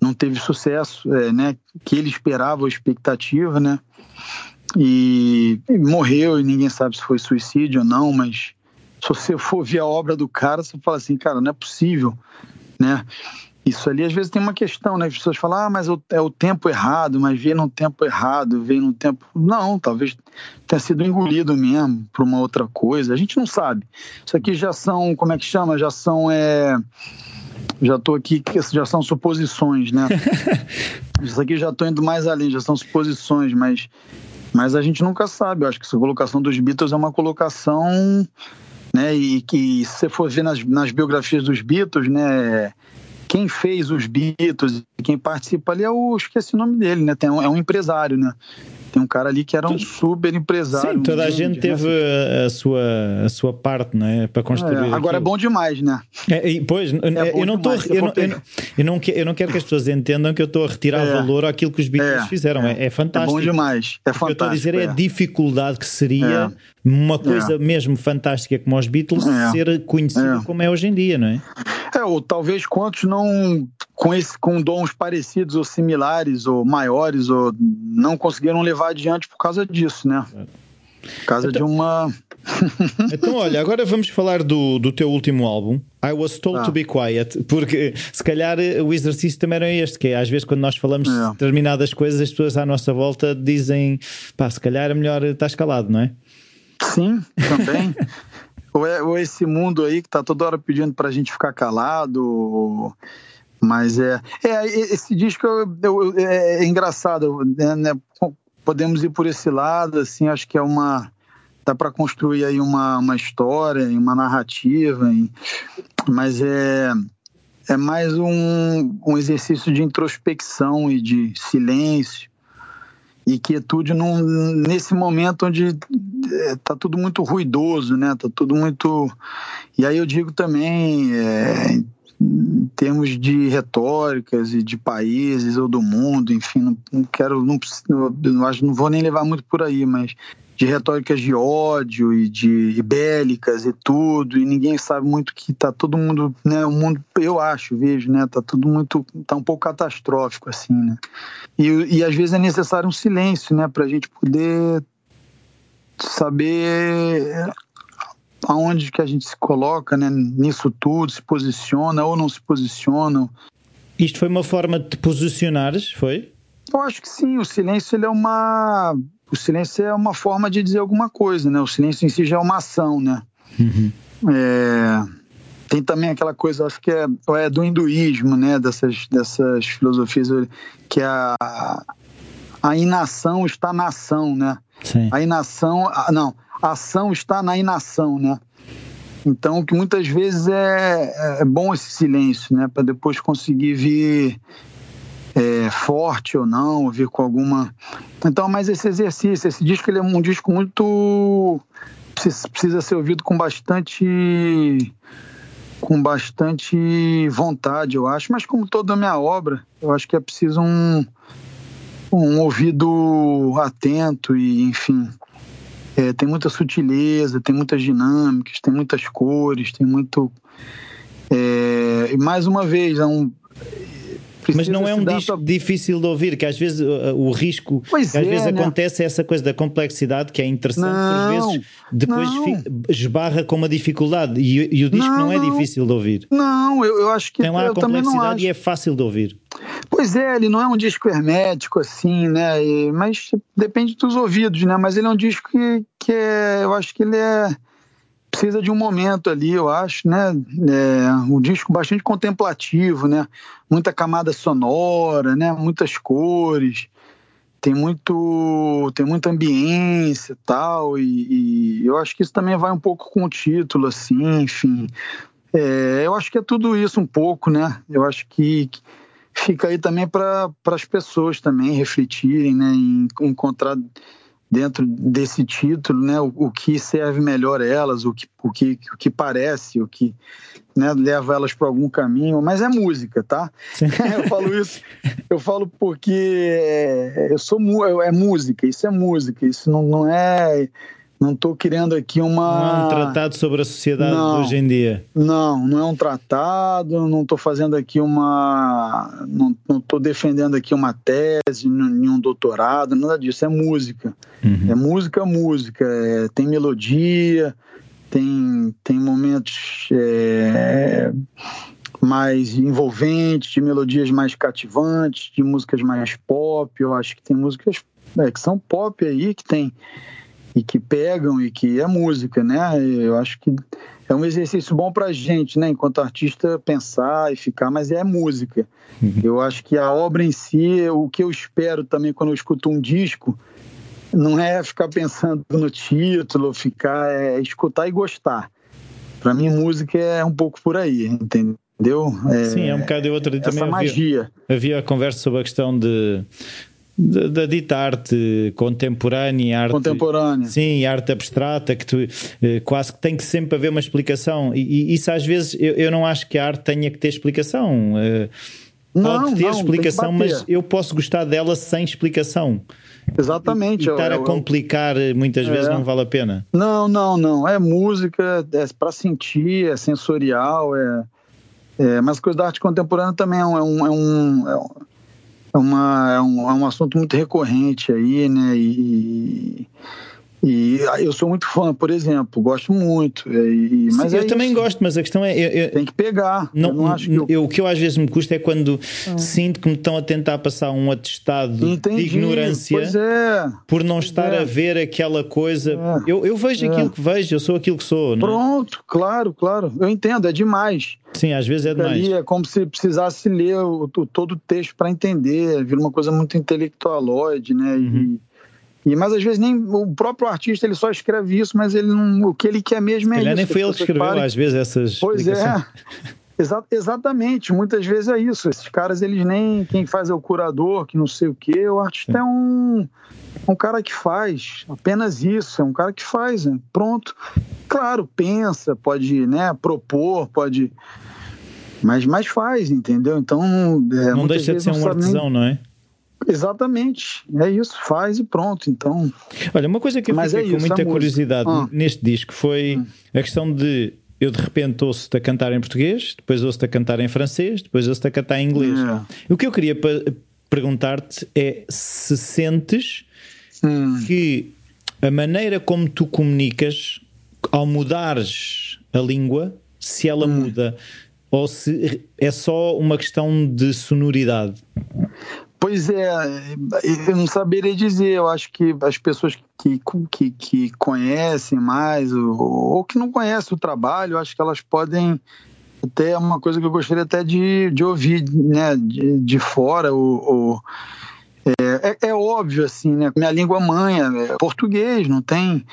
não teve sucesso, é, né? Que ele esperava, a expectativa, né? E, e morreu e ninguém sabe se foi suicídio ou não, mas se você [LAUGHS] for ver a obra do cara, você fala assim, cara, não é possível, né? Isso ali às vezes tem uma questão, né? As pessoas falam, ah, mas é o tempo errado, mas veio num tempo errado, veio num tempo. Não, talvez tenha sido engolido mesmo por uma outra coisa. A gente não sabe. Isso aqui já são, como é que chama? Já são. É... Já estou aqui, já são suposições, né? [LAUGHS] Isso aqui já estou indo mais além, já são suposições, mas, mas a gente nunca sabe. Eu acho que essa colocação dos Beatles é uma colocação né? E que se você for ver nas, nas biografias dos Beatles, né? Quem fez os Beatles, quem participa ali é o esqueci o nome dele, né? Tem um, é um empresário, né? Tem um cara ali que era um super empresário. Sim, toda um a gente grande, teve né? a, a sua, a sua parte, não é? Para construir. É, agora é aquilo. bom demais, né? É, e, pois, bom eu, não tô, eu, não, eu, não, eu, não, eu não quero que as pessoas entendam que eu estou a retirar É. valor àquilo que os Beatles É, fizeram. É, é É fantástico. bom demais. É O que eu estou a dizer fantástico. é a dificuldade que seria uma coisa mesmo fantástica como os Beatles É. ser conhecido É. como é hoje em dia, não é? É, ou talvez quantos não com, esse, com dons parecidos ou similares ou maiores ou não conseguiram levar adiante por causa disso, né? Por causa de uma. [LAUGHS] Então, olha, agora vamos falar do, do teu último álbum, I Was Told Ah. to Be Quiet, porque se calhar o exercício também era este, que é, às vezes quando nós falamos É. determinadas coisas, as pessoas à nossa volta dizem, pá, se calhar é melhor estar escalado, não é? Sim, também. [LAUGHS] ou, é, ou esse mundo aí que tá toda hora pedindo pra gente ficar calado. Mas é. É, esse disco eu- eu- é, é engraçado, né, né? Podemos ir por esse lado, assim, acho que é uma. Dá para construir aí uma, uma história, uma narrativa, mas é, é mais um, um exercício de introspecção e de silêncio e quietude num, nesse momento onde é, tudo muito ruidoso, né? Tá tudo muito. E aí eu digo também, é, em termos de retóricas e de países ou do mundo, enfim, não, não quero, não, não, não vou nem levar muito por aí, mas de retóricas de ódio e de bélicas e tudo, e ninguém sabe muito que tá todo mundo, né, o mundo, eu acho, vejo, né, tá tudo muito, tá um pouco catastrófico, assim, né, e, e às vezes é necessário um silêncio, né, pra gente poder saber aonde que a gente se coloca, né, nisso tudo, se posiciona ou não se posiciona. Isto foi uma forma de te posicionares, foi? Eu acho que sim, o silêncio ele é uma o silêncio é uma forma de dizer alguma coisa, né? O silêncio em si já é uma ação, né? Uhum. É, tem também aquela coisa, acho que é, é, do hinduísmo, né? Dessas, dessas filosofias, que é a, a inação está na ação, né? Sim. A inação, não, a ação está na inação, né? Então, que muitas vezes é, é bom esse silêncio, né? Para depois conseguir vir é, forte ou não, vir com alguma. Então, mas esse exercício, esse disco ele é um disco muito. precisa ser ouvido com bastante. com bastante vontade, eu acho, mas como toda a minha obra, eu acho que é preciso um, um ouvido atento e, enfim. É, tem muita sutileza, tem muitas dinâmicas, tem muitas cores, tem muito. É, e mais uma vez, é um, mas não é um disco difícil de ouvir, que às vezes o, o risco pois que às é, vezes né? acontece é essa coisa da complexidade que é interessante, não, às vezes depois esbarra com uma dificuldade e, e o disco não, não, é difícil de ouvir. Não, eu, eu acho que tem lá a complexidade e é fácil de ouvir. Pois é, ele não é um disco hermético assim, né? E, mas depende dos ouvidos, né? Mas ele é um disco que, que é, eu acho que ele é precisa de um momento ali, eu acho, né? É, um disco bastante contemplativo, né? Muita camada sonora, né? Muitas cores, tem muito, tem muita ambiência e tal, e, eu acho que isso também vai um pouco com o título, assim, enfim. É, eu acho que é tudo isso um pouco, né? Eu acho que fica aí também para as pessoas também refletirem, né? Em encontrar dentro desse título, né, o, o, que serve melhor elas, o que, o que, o que parece, o que né, leva elas para algum caminho, mas é música, tá? [LAUGHS] eu falo isso, eu falo porque é, eu sou é música, isso é música, isso não, não é não estou querendo aqui uma. Não é um tratado sobre a sociedade não, hoje em dia. Não, não é um tratado, não estou fazendo aqui uma. Não estou defendendo aqui uma tese, nenhum doutorado, nada disso. É música. Uhum. É música, música. É, tem melodia, tem, tem momentos é, mais envolventes, de melodias mais cativantes, de músicas mais pop. Eu acho que tem músicas é, que são pop aí, que tem e que pegam e que é música, né? Eu acho que é um exercício bom para a gente, né? Enquanto artista, pensar e ficar, mas é música. Uhum. Eu acho que a obra em si, o que eu espero também quando eu escuto um disco, não é ficar pensando no título, ficar, é escutar e gostar. Para mim, música é um pouco por aí, entendeu? É, Sim, é um bocado. Eu outro dia também magia. Havia, havia a conversa sobre a questão de da, dita arte contemporânea, arte, contemporânea, sim, arte abstrata, que tu, eh, quase que tem que sempre haver uma explicação, e, e isso às vezes eu, eu, não acho que a arte tenha que ter explicação. Eh, pode não, ter não, explicação, mas eu posso gostar dela sem explicação. Exatamente. E, e estar eu, a complicar eu, muitas vezes é. não vale a pena. Não, não, não. É música, é para sentir, é sensorial, é, é, mas coisa da arte contemporânea também é um, é um, é um, uma, é, um, é um assunto muito recorrente aí, né? E, e eu sou muito fã, por exemplo, gosto muito. E, mas Sim, é eu também gosto, mas a questão é. Eu, eu, Tem que pegar. Não, não acho que eu... o que eu às vezes me custa é quando ah. sinto que me estão a tentar passar um atestado Entendi. de ignorância é. por não estar é. a ver aquela coisa. É. Eu, eu vejo aquilo que vejo, eu sou aquilo que sou. É? Pronto, claro, claro. Eu entendo, é demais. Sim, às vezes é demais. Ali é como se precisasse ler o, o todo o texto para entender, vira uma coisa muito intelectualoide, né? Uhum. E, e, mas às vezes nem o próprio artista ele só escreve isso, mas ele não, o que ele quer mesmo é ele isso. nem foi ele que escreveu, às vezes, essas. Pois é. [LAUGHS] Exa exatamente, muitas vezes é isso. Esses caras, eles nem. Quem faz é o curador, que não sei o quê. O artista é um, um cara que faz, apenas isso, é um cara que faz, né? pronto. Claro, pensa, pode né, propor, pode. Mas, mas faz, entendeu? Então. É, não deixa de ser um artesão, nem... não é? Exatamente, é isso, faz e pronto. Então. Olha, uma coisa que eu Mas fiquei é com muita curiosidade ah. neste disco foi hum. a questão de eu de repente ouço-te a cantar em português, depois ouço-te a cantar em francês, depois ouço-te a cantar em inglês. É. O que eu queria perguntar-te é se sentes hum. que a maneira como tu comunicas, ao mudares a língua, se ela hum. muda, ou se é só uma questão de sonoridade. Pois é, eu não saberia dizer. Eu acho que as pessoas que, que, que conhecem mais ou, ou, que não conhecem o trabalho, acho que elas podem até é uma coisa que eu gostaria até de, de ouvir né, de, de fora. O, é, é, é, óbvio assim, né? Minha língua mãe é português, não tem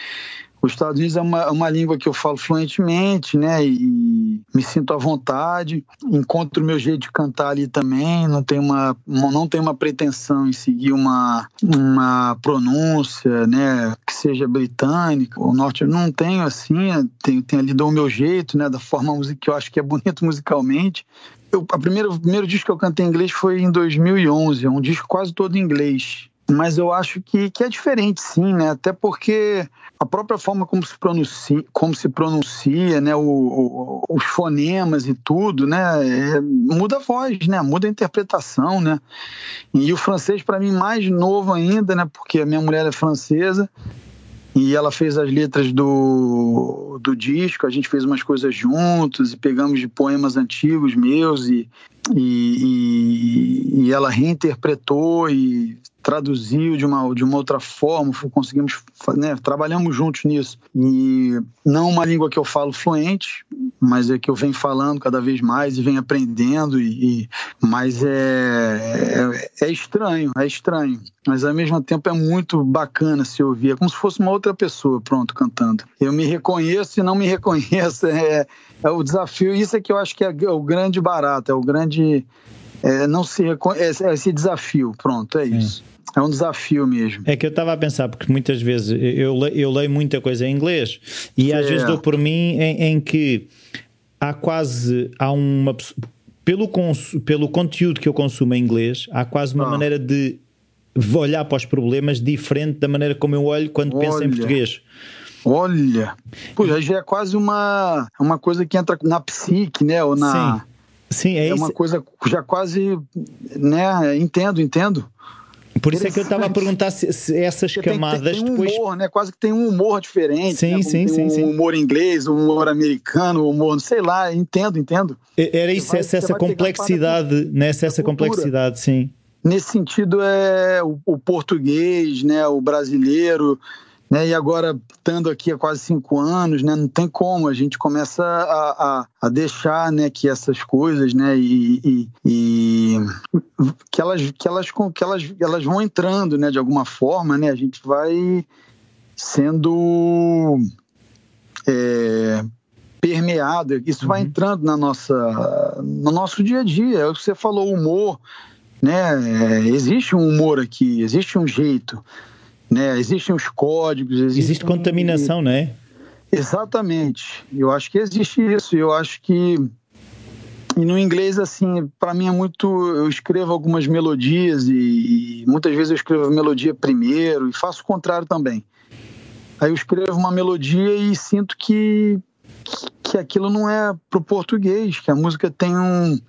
os Estados Unidos é uma, uma língua que eu falo fluentemente, né? E me sinto à vontade, encontro o meu jeito de cantar ali também, não tenho uma, não tenho uma pretensão em seguir uma, uma pronúncia, né? Que seja britânica. O norte não tenho assim, tenho, tenho ali do meu jeito, né? Da forma que eu acho que é bonito musicalmente. Eu, a primeira, o primeiro disco que eu cantei em inglês foi em 2011, é um disco quase todo em inglês mas eu acho que, que é diferente sim, né? Até porque a própria forma como se pronuncia, como se pronuncia né? O, o, os fonemas e tudo, né? É, muda a voz, né? Muda a interpretação, né? E o francês para mim mais novo ainda, né? Porque a minha mulher é francesa e ela fez as letras do, do disco, a gente fez umas coisas juntos e pegamos de poemas antigos meus e, e, e, e ela reinterpretou e traduziu de uma, de uma outra forma, conseguimos, né, trabalhamos juntos nisso. E não uma língua que eu falo fluente, mas é que eu venho falando cada vez mais e venho aprendendo, e, e mas é, é, é, estranho, é estranho. Mas ao mesmo tempo é muito bacana se ouvir, é como se fosse uma outra pessoa, pronto, cantando. Eu me reconheço e não me [LAUGHS] reconheço, é, é o desafio, isso é que eu acho que é o grande barato, é o grande... É, não se é, é esse desafio, pronto, é Sim. isso. É um desafio mesmo. É que eu estava a pensar, porque muitas vezes eu, eu leio muita coisa em inglês e às é. vezes dou por mim em, em, que há quase há uma pelo, cons, pelo conteúdo que eu consumo em inglês, há quase uma ah. maneira de olhar para os problemas diferente da maneira como eu olho quando Olha. penso em português. Olha, pois já é quase uma, uma coisa que entra na psique, né? Ou na, Sim. Sim, é, é uma coisa já quase, né? Entendo, entendo. Por isso é que eu estava a perguntar se, se essas Porque camadas tem, tem, tem um humor, né? Quase que tem um humor diferente. Sim, né? sim, sim, um sim. humor inglês, um humor americano, um humor, sei lá, entendo, entendo. Era isso, vai, essa, essa complexidade, nessa essa complexidade, sim. Nesse sentido é o, o português, né? O brasileiro né? E agora, estando aqui há quase cinco anos, né? não tem como, a gente começa a, a, a deixar né, que essas coisas, né? E, e, e, que, elas, que, elas, que elas, elas vão entrando né, de alguma forma, né? A gente vai sendo é, permeado, isso uhum. vai entrando na nossa, no nosso dia a dia. É o que você falou, humor, né? É, existe um humor aqui, existe um jeito né? Existem os códigos. Existem... Existe contaminação, né? Exatamente. Eu acho que existe isso. Eu acho que e no inglês, assim, para mim é muito. Eu escrevo algumas melodias e, e, muitas vezes eu escrevo a melodia primeiro e faço o contrário também. Aí eu escrevo uma melodia e sinto que, que aquilo não é pro português, que a música tem um,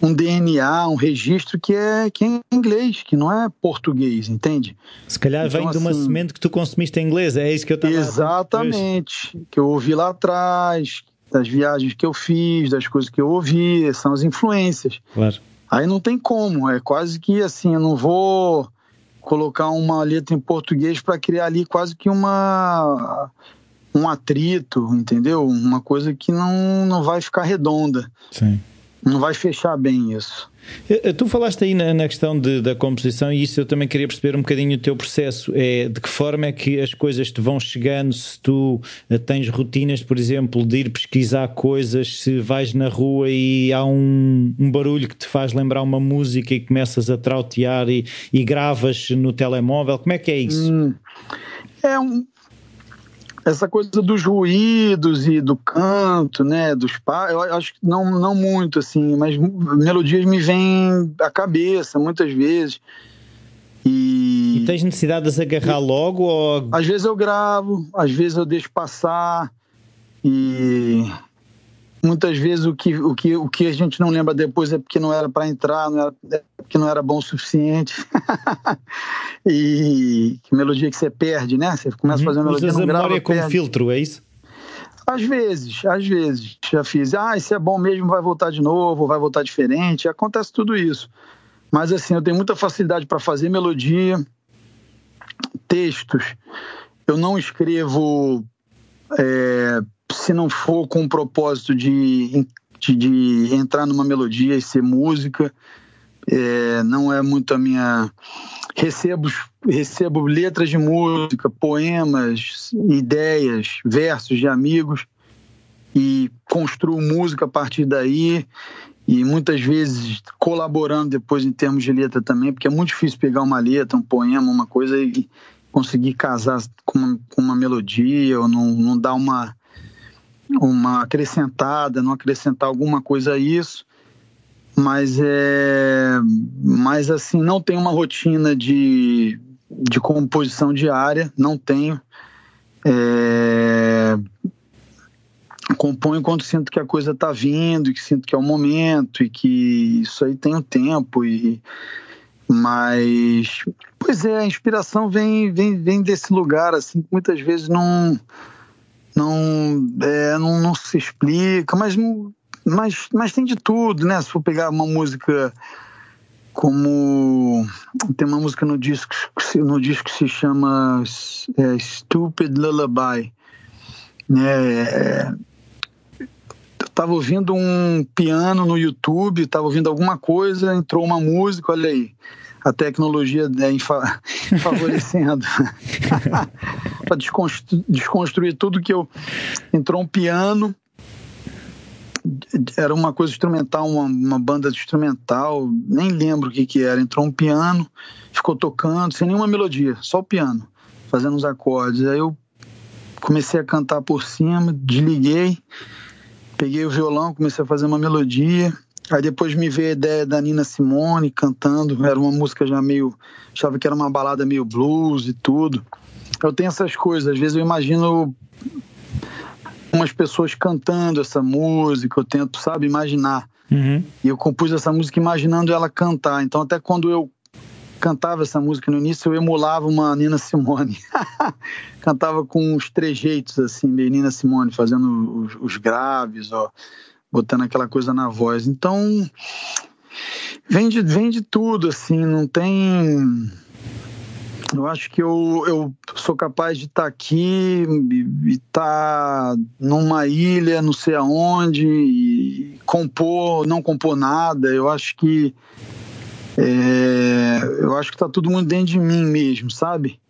um DNA, um registro que é, que é em inglês, que não é português, entende? Se calhar então, vem de uma assim, semente que tu consumiste em inglês, é isso que eu estava Exatamente, que eu ouvi lá atrás, das viagens que eu fiz, das coisas que eu ouvi, são as influências. Claro. Aí não tem como, é quase que assim, eu não vou colocar uma letra em português para criar ali quase que uma um atrito, entendeu? Uma coisa que não, não vai ficar redonda. Sim. Não vai fechar bem isso. Eh, eh, tu falaste aí na, na questão de, da composição e isso eu também queria perceber um bocadinho o teu processo. É, de que forma é que as coisas te vão chegando se tu eh, tens rotinas, por exemplo, de ir pesquisar coisas, se vais na rua e há um, um barulho que te faz lembrar uma música e começas a trautear e, e gravas no telemóvel, como é que é isso? Hum, é um, essa coisa dos ruídos e do canto, né, dos pais, eu acho que não, não muito, assim, mas melodias me vêm à cabeça muitas vezes. E, e tens necessidade de as agarrar logo? Ou... Às vezes eu gravo, às vezes eu deixo passar e muitas vezes o que, o que, o que a gente não lembra depois é porque não era para entrar, não era, é porque não era bom o suficiente. [LAUGHS] e que melodia que você perde, né? Você começa uhum. a fazer uma melodia, Usas não a grava, memória como filtro, é isso? Às vezes, às vezes. Já fiz, ah, isso é bom mesmo, vai voltar de novo, vai voltar diferente. Acontece tudo isso. Mas assim, eu tenho muita facilidade para fazer melodia, textos. Eu não escrevo é, se não for com o propósito de, de, de entrar numa melodia e ser música, é, não é muito a minha. Recebo, recebo letras de música, poemas, ideias, versos de amigos e construo música a partir daí e muitas vezes colaborando depois em termos de letra também, porque é muito difícil pegar uma letra, um poema, uma coisa e conseguir casar com uma, com uma melodia ou não, não dar uma uma acrescentada, não acrescentar alguma coisa a isso, mas é, mas assim não tenho uma rotina de, de composição diária, não tenho. É, componho quando sinto que a coisa está vindo, que sinto que é o momento e que isso aí tem um tempo e mas pois é, a inspiração vem vem, vem desse lugar assim que muitas vezes não não, é, não, não, se explica, mas, mas, mas tem de tudo, né? Se for pegar uma música como tem uma música no disco no disco que se chama é, Stupid Lullaby, né? É, eu tava ouvindo um piano no YouTube, tava ouvindo alguma coisa, entrou uma música, olha aí a tecnologia né, [LAUGHS] favorecendo. [LAUGHS] Para desconstru desconstruir tudo que eu entrou um piano. Era uma coisa instrumental uma, uma banda instrumental nem lembro o que que era. Entrou um piano ficou tocando sem nenhuma melodia só o piano fazendo os acordes. Aí eu comecei a cantar por cima desliguei peguei o violão comecei a fazer uma melodia Aí depois me veio a ideia da Nina Simone cantando, era uma música já meio. achava que era uma balada meio blues e tudo. Eu tenho essas coisas, às vezes eu imagino umas pessoas cantando essa música, eu tento, sabe, imaginar. Uhum. E eu compus essa música imaginando ela cantar. Então, até quando eu cantava essa música no início, eu emulava uma Nina Simone. [LAUGHS] Cantava com os trejeitos, assim, meio Nina Simone, fazendo os, os graves, ó botando aquela coisa na voz. Então, vem de, vem de tudo, assim, não tem. Eu acho que eu, eu sou capaz de estar tá aqui e estar tá numa ilha, não sei aonde, e compor, não compor nada. Eu acho que. É, eu acho que está tudo muito dentro de mim mesmo, sabe?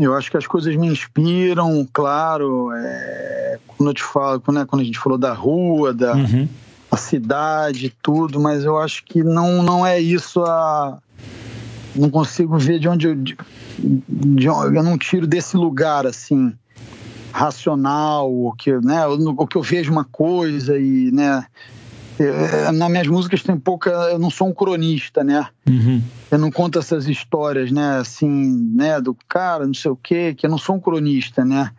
Eu acho que as coisas me inspiram, claro. É, quando eu te falo, né, quando a gente falou da rua, da uhum. cidade, tudo, mas eu acho que não, não é isso a. Não consigo ver de onde eu. De, de, eu não tiro desse lugar assim racional, o que, né, o que eu vejo uma coisa e, né, nas minhas músicas tem pouca. Eu não sou um cronista, né? Uhum. Eu não conto essas histórias, né? Assim, né? Do cara, não sei o quê, que eu não sou um cronista, né?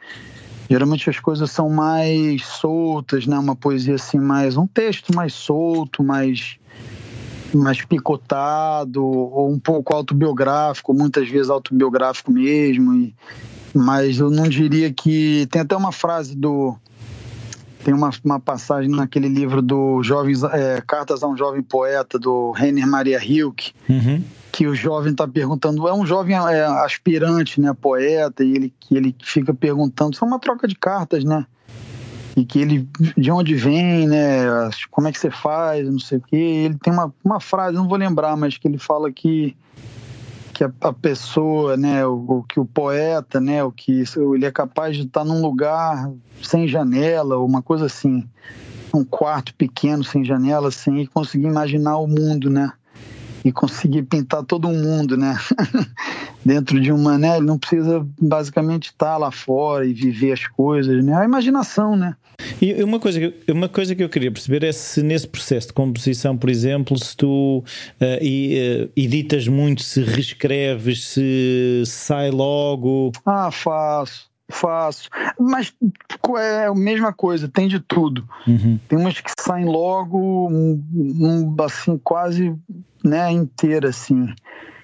Geralmente as coisas são mais soltas, né? Uma poesia assim, mais. Um texto mais solto, mais. mais picotado, ou um pouco autobiográfico, muitas vezes autobiográfico mesmo. E, mas eu não diria que. Tem até uma frase do tem uma, uma passagem naquele livro do Jovens, é, Cartas a um Jovem Poeta, do Rainer Maria Hilke, uhum. que o jovem está perguntando, é um jovem é, aspirante, né, poeta, e ele, que ele fica perguntando, isso é uma troca de cartas, né? e que ele de onde vem, né? Como é que você faz, não sei o quê. Ele tem uma, uma frase, não vou lembrar, mas que ele fala que que a, a pessoa, né, o, o, que o poeta, né, o que ele é capaz de estar num lugar sem janela, uma coisa assim, um quarto pequeno sem janela, assim, e conseguir imaginar o mundo, né? E conseguir pintar todo mundo, né? [LAUGHS] Dentro de uma, né? Ele não precisa basicamente estar lá fora e viver as coisas, né? A imaginação, né? E uma coisa, que, uma coisa que eu queria perceber é se nesse processo de composição, por exemplo, se tu uh, e, uh, editas muito, se reescreves, se sai logo. Ah, faço. Faço. Mas é a mesma coisa, tem de tudo. Uhum. Tem umas que saem logo, um, assim, quase né, inteira, assim.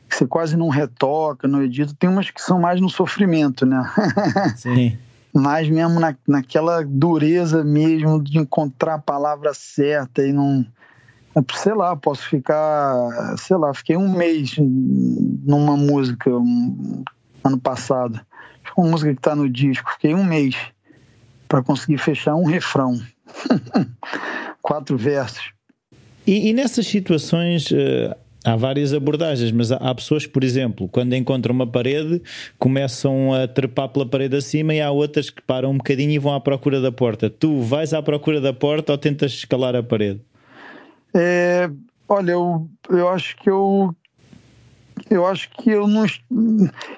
Que você quase não retoca, não edita. Tem umas que são mais no sofrimento, né? [LAUGHS] Sim. mais mesmo na, naquela dureza mesmo de encontrar a palavra certa e não. Sei lá, posso ficar. Sei lá, fiquei um mês numa música um, ano passado uma música que está no disco, fiquei um mês para conseguir fechar um refrão, [LAUGHS] quatro versos. E, e nessas situações uh, há várias abordagens, mas há, há, pessoas que, por exemplo, quando encontram uma parede, começam a trepar pela parede acima e há outras que param um bocadinho e vão à procura da porta. Tu vais à procura da porta ou tentas escalar a parede? É, olha, eu, eu acho que eu eu acho que eu não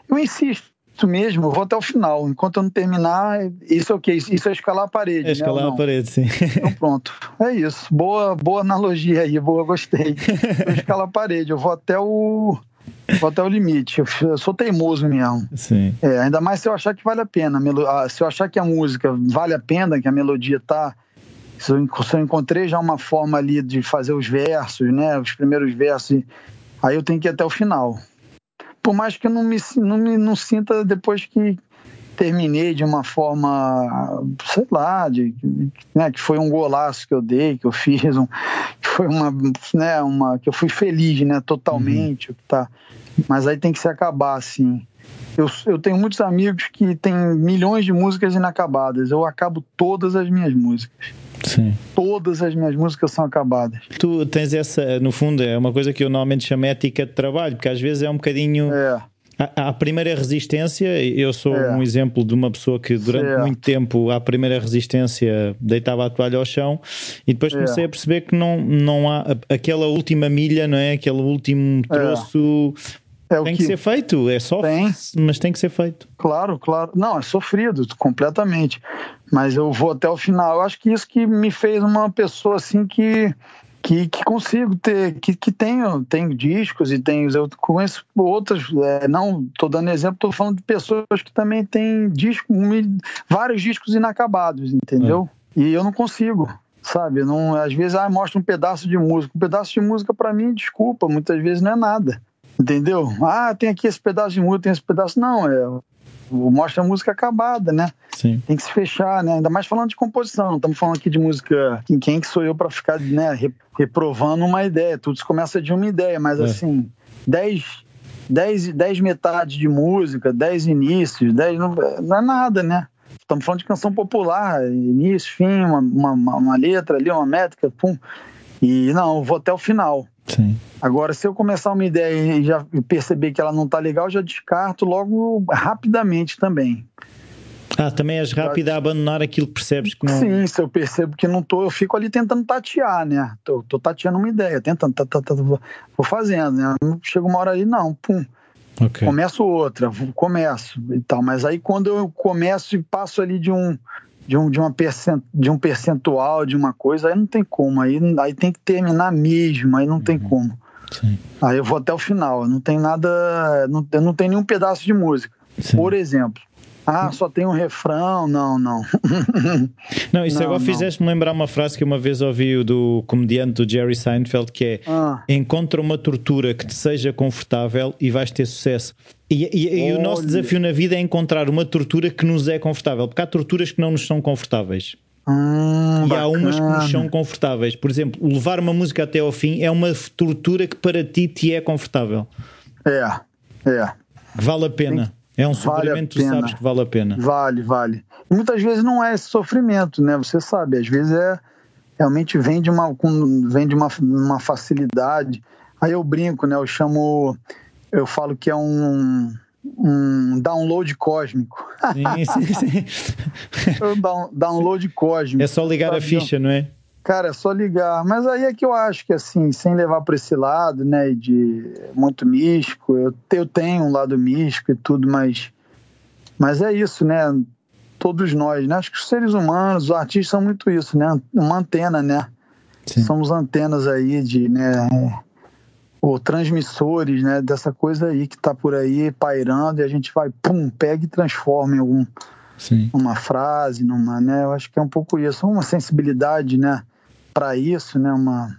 eu insisto isso mesmo, eu vou até o final. Enquanto eu não terminar, isso é o quê? Isso é escalar a parede. É escalar né, a parede, sim. Então pronto. É isso. Boa, boa analogia aí, boa, gostei. [LAUGHS] Eu escalo a parede, eu vou até o. Vou até o limite. Eu sou teimoso mesmo. Sim. É, ainda mais se eu achar que vale a pena. Se eu achar que a música vale a pena, que a melodia tá. Se eu encontrei já uma forma ali de fazer os versos, né? Os primeiros versos, aí eu tenho que ir até o final por mais que eu não me, não me não sinta depois que terminei de uma forma, sei lá, de, né, que foi um golaço que eu dei, que eu fiz, um, que foi uma, né, uma, que eu fui feliz, né, totalmente, uhum. tá. Mas aí tem que se acabar, assim. Eu, eu tenho muitos amigos que têm milhões de músicas inacabadas. Eu acabo todas as minhas músicas. Sim. Todas as minhas músicas são acabadas. Tu tens essa, no fundo, é uma coisa que eu normalmente chamo ética de trabalho, porque às vezes é um bocadinho. É. À, primeira resistência, eu sou é. um exemplo de uma pessoa que durante certo. muito tempo, à primeira resistência, deitava a toalha ao chão e depois é. comecei a perceber que não, não há aquela última milha, não é? Aquele último é. troço é tem que, que, ser feito, é só, tem. mas tem que ser feito. Claro, claro. Não, é sofrido completamente. Mas eu vou até o final. Eu acho que isso que me fez uma pessoa assim que que, que consigo ter, que, que tenho, tenho discos e tenho, eu conheço outras, é, não estou dando exemplo, estou falando de pessoas que também têm discos, vários discos inacabados, entendeu? É. E eu não consigo, sabe? Não, às vezes ah, mostra um pedaço de música, um pedaço de música para mim, desculpa, muitas vezes não é nada. Entendeu? Ah, tem aqui esse pedaço de música, tem esse pedaço. Não, é. Mostra a música acabada, né? Sim. Tem que se fechar, né? Ainda mais falando de composição. Não estamos falando aqui de música. Quem, quem que sou eu para ficar né, reprovando uma ideia? Tudo começa de uma ideia, mas é. assim, dez, dez, dez metades de música, dez inícios, dez. Não, não é nada, né? Estamos falando de canção popular, início, fim, uma, uma, uma letra ali, uma métrica, pum. E não, vou até o final. Sim. Agora, se eu começar uma ideia e já perceber que ela não está legal, já descarto logo rapidamente também. Ah, também és rápido a abandonar aquilo que percebes que não. Sim, se eu percebo que não tô, eu fico ali tentando tatear, né? Tô, tô tateando uma ideia, tentando, tá, tá, tá, vou fazendo, né? Chega uma hora ali, não, pum. Okay. Começo outra, começo e tal. Mas aí quando eu começo e passo ali de um, de um, de, uma percent, de um percentual, de uma coisa, aí não tem como. Aí, aí tem que terminar mesmo, aí não uhum. tem como. Sim. Aí eu vou até o final. Não tem nada. Não, não tem nenhum pedaço de música. Sim. Por exemplo. Ah, só tem um refrão? Não, não. [LAUGHS] não, isso não, agora fizeste-me lembrar uma frase que uma vez ouvi do comediante do Jerry Seinfeld que é ah. encontra uma tortura que te seja confortável e vais ter sucesso. E, e, e o nosso desafio na vida é encontrar uma tortura que nos é confortável, porque há torturas que não nos são confortáveis. Hum, e bacana. há umas que nos são confortáveis. Por exemplo, levar uma música até ao fim é uma tortura que para ti te é confortável. É, é. Vale a pena. É um sofrimento vale tu sabes que vale a pena. Vale, vale. E muitas vezes não é esse sofrimento, né? Você sabe, às vezes é realmente vem de uma, vem de uma, uma facilidade. Aí eu brinco, né? Eu chamo, eu falo que é um, um download cósmico. Sim, sim, sim. [LAUGHS] um download cósmico. É só ligar a ficha, não é? Cara, é só ligar. Mas aí é que eu acho que, assim, sem levar para esse lado, né, de muito místico, eu, eu tenho um lado místico e tudo, mas, mas é isso, né? Todos nós, né? Acho que os seres humanos, os artistas são muito isso, né? Uma antena, né? Sim. Somos antenas aí de, né? Ou transmissores, né? Dessa coisa aí que tá por aí pairando e a gente vai, pum, pega e transforma em algum. Sim. Uma frase, numa, né? Eu acho que é um pouco isso, uma sensibilidade, né? Para isso, né? Uma,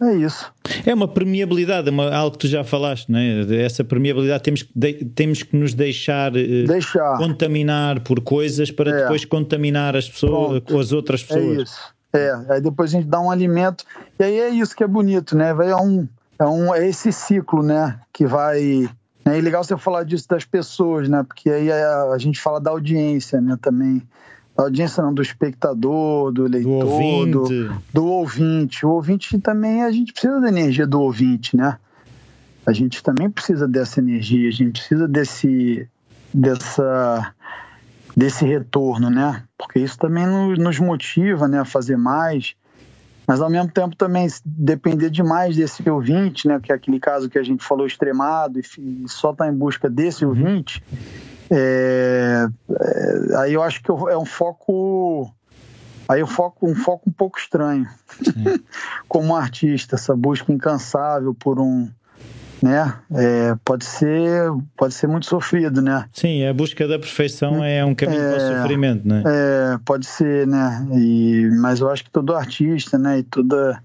é isso. É uma permeabilidade, é uma, algo que tu já falaste, não é? Essa permeabilidade temos que, de, temos que nos deixar, eh, deixar, contaminar por coisas para é. depois contaminar as pessoas ou as outras pessoas. É isso. É, aí depois a gente dá um alimento. E aí é isso que é bonito, né? Vai é um, é um é esse ciclo, né? Que vai. Né? É legal você falar disso das pessoas, né? Porque aí a, é, a gente fala da audiência, né? Também da audiência não, do espectador, do leitor, do ouvinte. Do, do ouvinte. O ouvinte também, a gente precisa da energia do ouvinte, né? A gente também precisa dessa energia, a gente precisa desse, dessa, desse retorno, né? Porque isso também nos motiva né, a fazer mais, mas ao mesmo tempo também depender demais desse ouvinte, né? Que é aquele caso que a gente falou extremado e só está em busca desse uhum. É, é, aí eu acho que é um foco aí eu foco um foco um pouco estranho. [LAUGHS] Como artista essa busca incansável por um né é, pode ser pode ser muito sofrido né? Sim a busca da perfeição é um caminho é, para o sofrimento né? é pode ser né? E mas eu acho que todo artista né e toda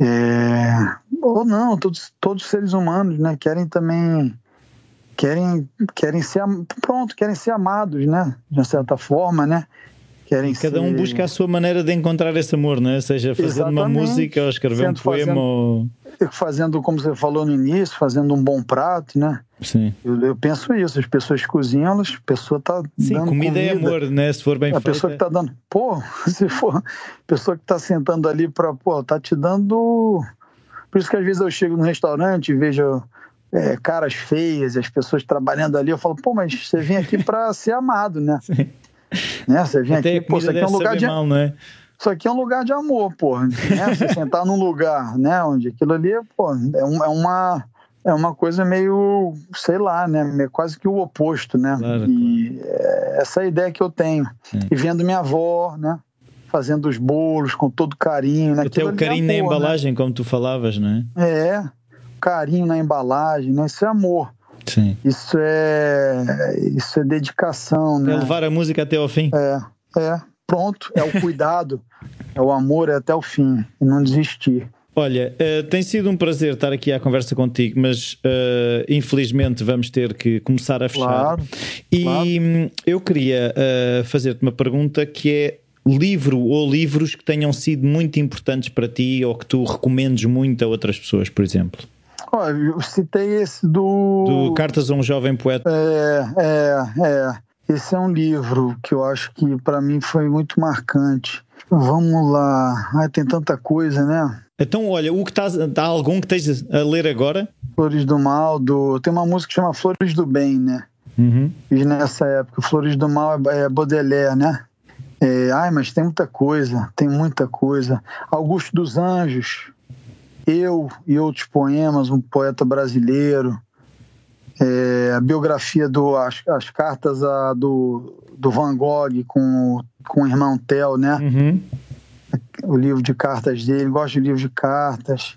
é, ou não todos todos os seres humanos né querem também querem querem ser pronto querem ser amados né? De certa forma né? Querem cada um busca a sua maneira de encontrar esse amor né? Seja fazendo Exatamente. uma música ou escrever Sendo um poema fazendo, ou fazendo como você falou no início fazendo um bom prato né? Sim. Eu, eu penso isso as pessoas cozinham elas a pessoa tá sim dando comida, é comida. é amor né? Se for bem a feita. pessoa que tá dando pô [LAUGHS] se for a pessoa que tá sentando ali para pô tá te dando por isso que às vezes eu chego no restaurante e vejo é, caras feias, as pessoas trabalhando ali, eu falo, pô, mas você vem aqui para [LAUGHS] ser amado, né? Sim. né? Você vem Até aqui, pô, isso aqui é um lugar de. Mal, né? Isso aqui é um lugar de amor, pô. Né? Você [LAUGHS] sentar num lugar, né? Onde aquilo ali, pô, é, um, é uma é uma coisa meio, sei lá, né? Quase que o oposto, né? Claro, e claro. É essa ideia que eu tenho. Sim. E vendo minha avó, né? Fazendo os bolos com todo carinho, né? Até o carinho é na né? embalagem, né? como tu falavas, né? É, carinho na embalagem, né? Isso é amor. Sim. Isso é isso é dedicação, né? É levar a música até ao fim. É, é. Pronto, é o cuidado, [LAUGHS] é o amor é até o fim e não desistir. Olha, uh, tem sido um prazer estar aqui à conversa contigo, mas uh, infelizmente vamos ter que começar a fechar. Claro, e claro. eu queria uh, fazer-te uma pergunta que é livro ou livros que tenham sido muito importantes para ti ou que tu recomendes muito a outras pessoas, por exemplo. Olha, eu citei esse do. Do Cartas a um Jovem Poeta. É, é, é. Esse é um livro que eu acho que para mim foi muito marcante. Vamos lá. Ai, tem tanta coisa, né? Então, olha, o que estás. Há algum que tens a ler agora? Flores do Mal, do. Tem uma música que chama Flores do Bem, né? Uhum. E nessa época, Flores do Mal é, é Baudelaire, né? É, ai, mas tem muita coisa, tem muita coisa. Augusto dos Anjos, eu e outros poemas, um poeta brasileiro, é, a biografia do as, as cartas a, do, do Van Gogh com, com o irmão Theo, né? Uhum. O livro de cartas dele, gosto de livro de cartas.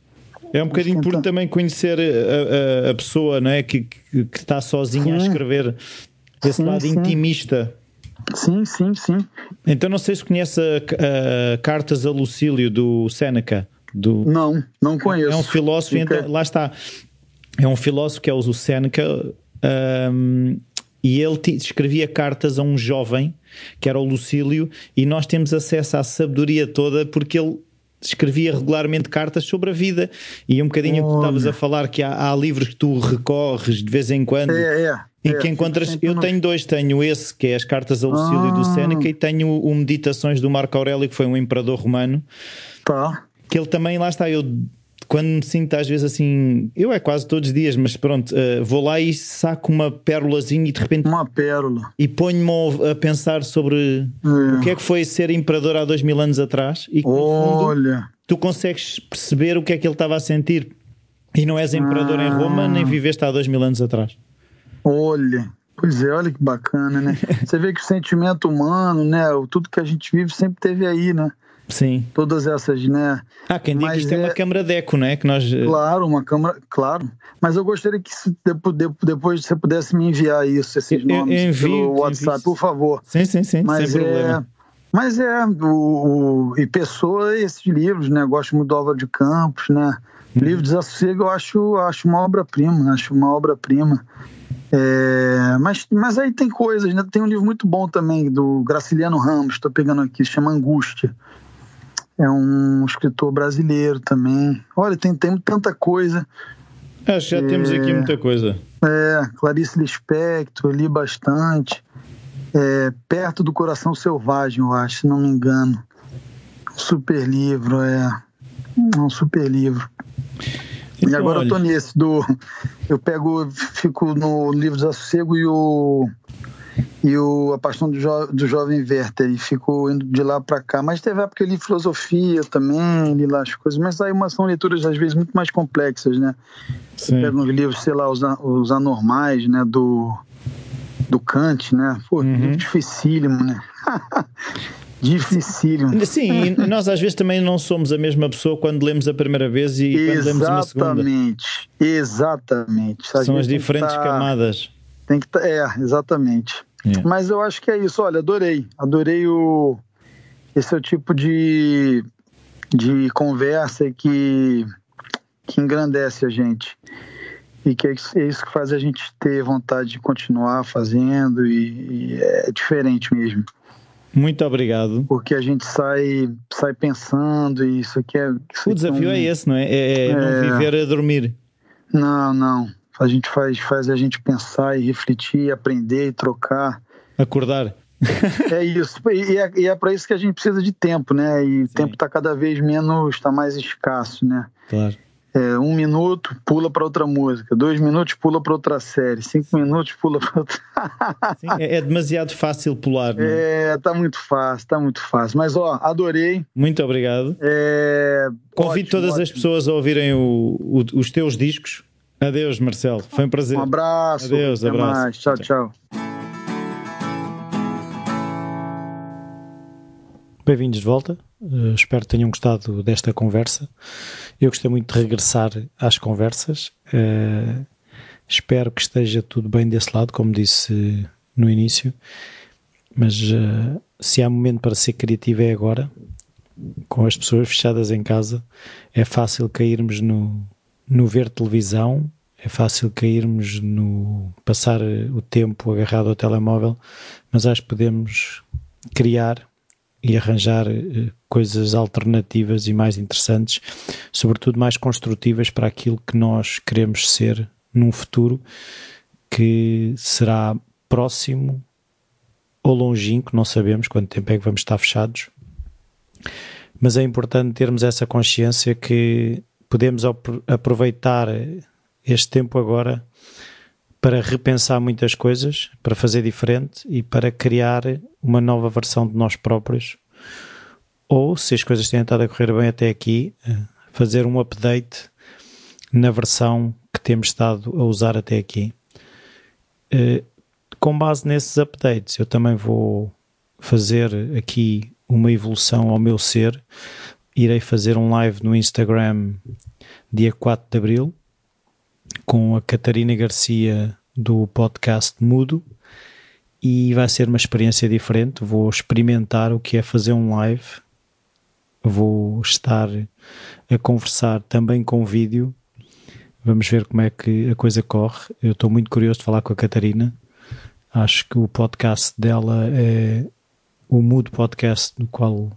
É um bocadinho por também conhecer a, a, a, pessoa, não é? Que, que, que está sozinha sim. a escrever esse sim, lado sim. intimista. Sim, sim, sim. Então não sei se conhece a Cartas a Lucílio do Seneca. Do... Não, não conheço. É um filósofo, lá está. É um filósofo que é o Seneca, um, e ele escrevia cartas a um jovem que era o Lucílio, e nós temos acesso à sabedoria toda porque ele escrevia regularmente cartas sobre a vida e um bocadinho que estavas a falar que há, há, livros que tu recorres de vez em quando é, é, e que é, encontras. Eu tenho dois, tenho esse que é as cartas a Lucílio ah. do Séneca e tenho o Meditações do Marco Aurélio, que foi um imperador romano. Tá. Que ele também, lá está, eu quando me sinto às vezes assim, eu é quase todos os dias, mas pronto, uh, vou lá e saco uma pérolazinha e de repente. Uma pérola. E ponho-me a pensar sobre é. o que é que foi ser imperador há dois mil anos atrás e que, Olha. Fundo, tu consegues perceber o que é que ele estava a sentir. E não és imperador ah. em Roma, nem viveste há dois mil anos atrás. Olha, Pois é, olha que bacana, né? [LAUGHS] Você vê que o sentimento humano, né? Tudo que a gente vive sempre teve aí, né? Sim. Todas essas, né? Ah, quem diz que isto é, é uma câmara deco, não é? Que nós... Eh, claro, uma câmara, claro. Mas eu gostaria que depois você pudesse me enviar isso, esses eu, nomes eu envio, pelo WhatsApp, envio. por favor. Sim, sim, sim, Mas sem é... problema. Mas é, o, o, e Pessoa, esses livros, né? Eu gosto muito do Álvaro de Campos, né? Hum. Livro Desassossego eu acho, acho uma obra-prima, acho uma obra-prima. É, mas, mas aí tem coisas, né? Tem um livro muito bom também do Graciliano Ramos, estou pegando aqui, se chama Angústia é um escritor brasileiro também. Olha, tem, tem tanta coisa. Acho que já é, temos aqui muita coisa. É, Clarice Lispector, li bastante. É, Perto do Coração Selvagem, eu acho, se não me engano. super livro, é. Um super livro. Então, e agora olha... eu tô nesse do. Eu pego, fico no livro Desassossego e o e o A Paixão do, jo, do Jovem Werther, e ficou indo de lá para cá. Mas teve época que eu li filosofia também, li lá as coisas, mas aí uma, são leituras às vezes muito mais complexas, né? Sim. Pega uns livros, sei lá, os, os anormais, né, do, do Kant, né? Pô, uhum. dificílimo, né? [LAUGHS] Dificílimo. Sim, nós às vezes também não somos a mesma pessoa quando lemos a primeira vez e quando lemos uma segunda. Exatamente, exatamente. São as diferentes tá, camadas. Tem que tá, é, exatamente. É. Mas eu acho que é isso. Olha, adorei. Adorei o. Esse é o tipo de, de conversa que, que engrandece a gente. E que é isso que faz a gente ter vontade de continuar fazendo, e, e é diferente mesmo. Muito obrigado. Porque a gente sai, sai pensando e isso aqui é. Isso o desafio é, é esse, não é? É, é não é. viver a dormir. Não, não a gente faz, faz a gente pensar e refletir, aprender e trocar. Acordar. [LAUGHS] é isso, e é, é para isso que a gente precisa de tempo, né? E o tempo está cada vez menos, está mais escasso, né? Claro. É, um minuto, pula para outra música. Dois minutos, pula para outra série. Cinco minutos, pula para outra. Sim, é, é, demasiado fácil pular, não é? É, tá muito fácil, tá muito fácil. Mas, ó, adorei. Muito obrigado. É... Convido ótimo, todas ótimo. as pessoas a ouvirem o, o, os teus discos. Adeus, Marcelo. Foi um prazer. Um abraço. Adeus, Até abraço. Mais. Tchau, tchau. Bem-vindos de volta. Uh, espero que tenham gostado desta conversa. Eu gostei muito de regressar às conversas. Uh, espero que esteja tudo bem desse lado, como disse no início. Mas uh, se há momento para ser criativo é agora. Com as pessoas fechadas em casa, é fácil cairmos no, no ver televisão, é fácil cairmos no passar o tempo agarrado ao telemóvel, mas acho que podemos criar e arranjar eh, coisas alternativas e mais interessantes, sobretudo mais construtivas para aquilo que nós queremos ser num futuro que será próximo ou longínquo, não sabemos quanto tempo é que vamos estar fechados, mas é importante termos essa consciência que podemos aproveitar este tempo agora para repensar muitas coisas, para fazer diferente e para criar uma nova versão de nós próprios. Ou, se as coisas têm estado a correr bem até aqui, eh, fazer um update na versão que temos estado a usar até aqui. Eh, com base nesses updates, eu também vou fazer aqui uma evolução ao meu ser irei fazer um live no Instagram dia 4 de Abril com a Catarina Garcia do podcast Mudo e vai ser uma experiência diferente. Vou experimentar o que é fazer um live. Vou estar a conversar também com vídeo. Vamos ver como é que a coisa corre. Eu estou muito curioso de falar com a Catarina. Acho que o podcast dela é o Mudo Podcast, no qual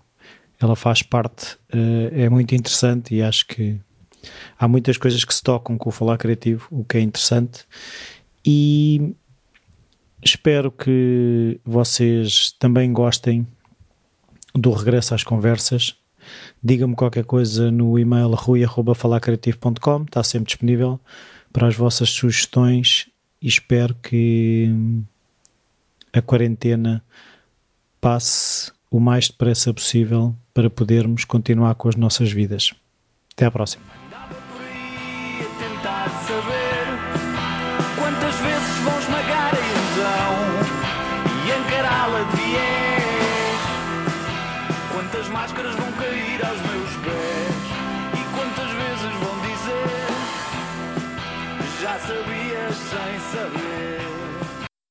ela faz parte, uh, é muito interessante e acho que há muitas coisas que se tocam com o falar criativo, o que é interessante. E espero que vocês também gostem do regresso às conversas. Diga-me qualquer coisa no e-mail rui.falarcreativo.com, está sempre disponível para as vossas sugestões e espero que a quarentena passe o mais depressa possível para podermos continuar com as nossas vidas. Até à próxima.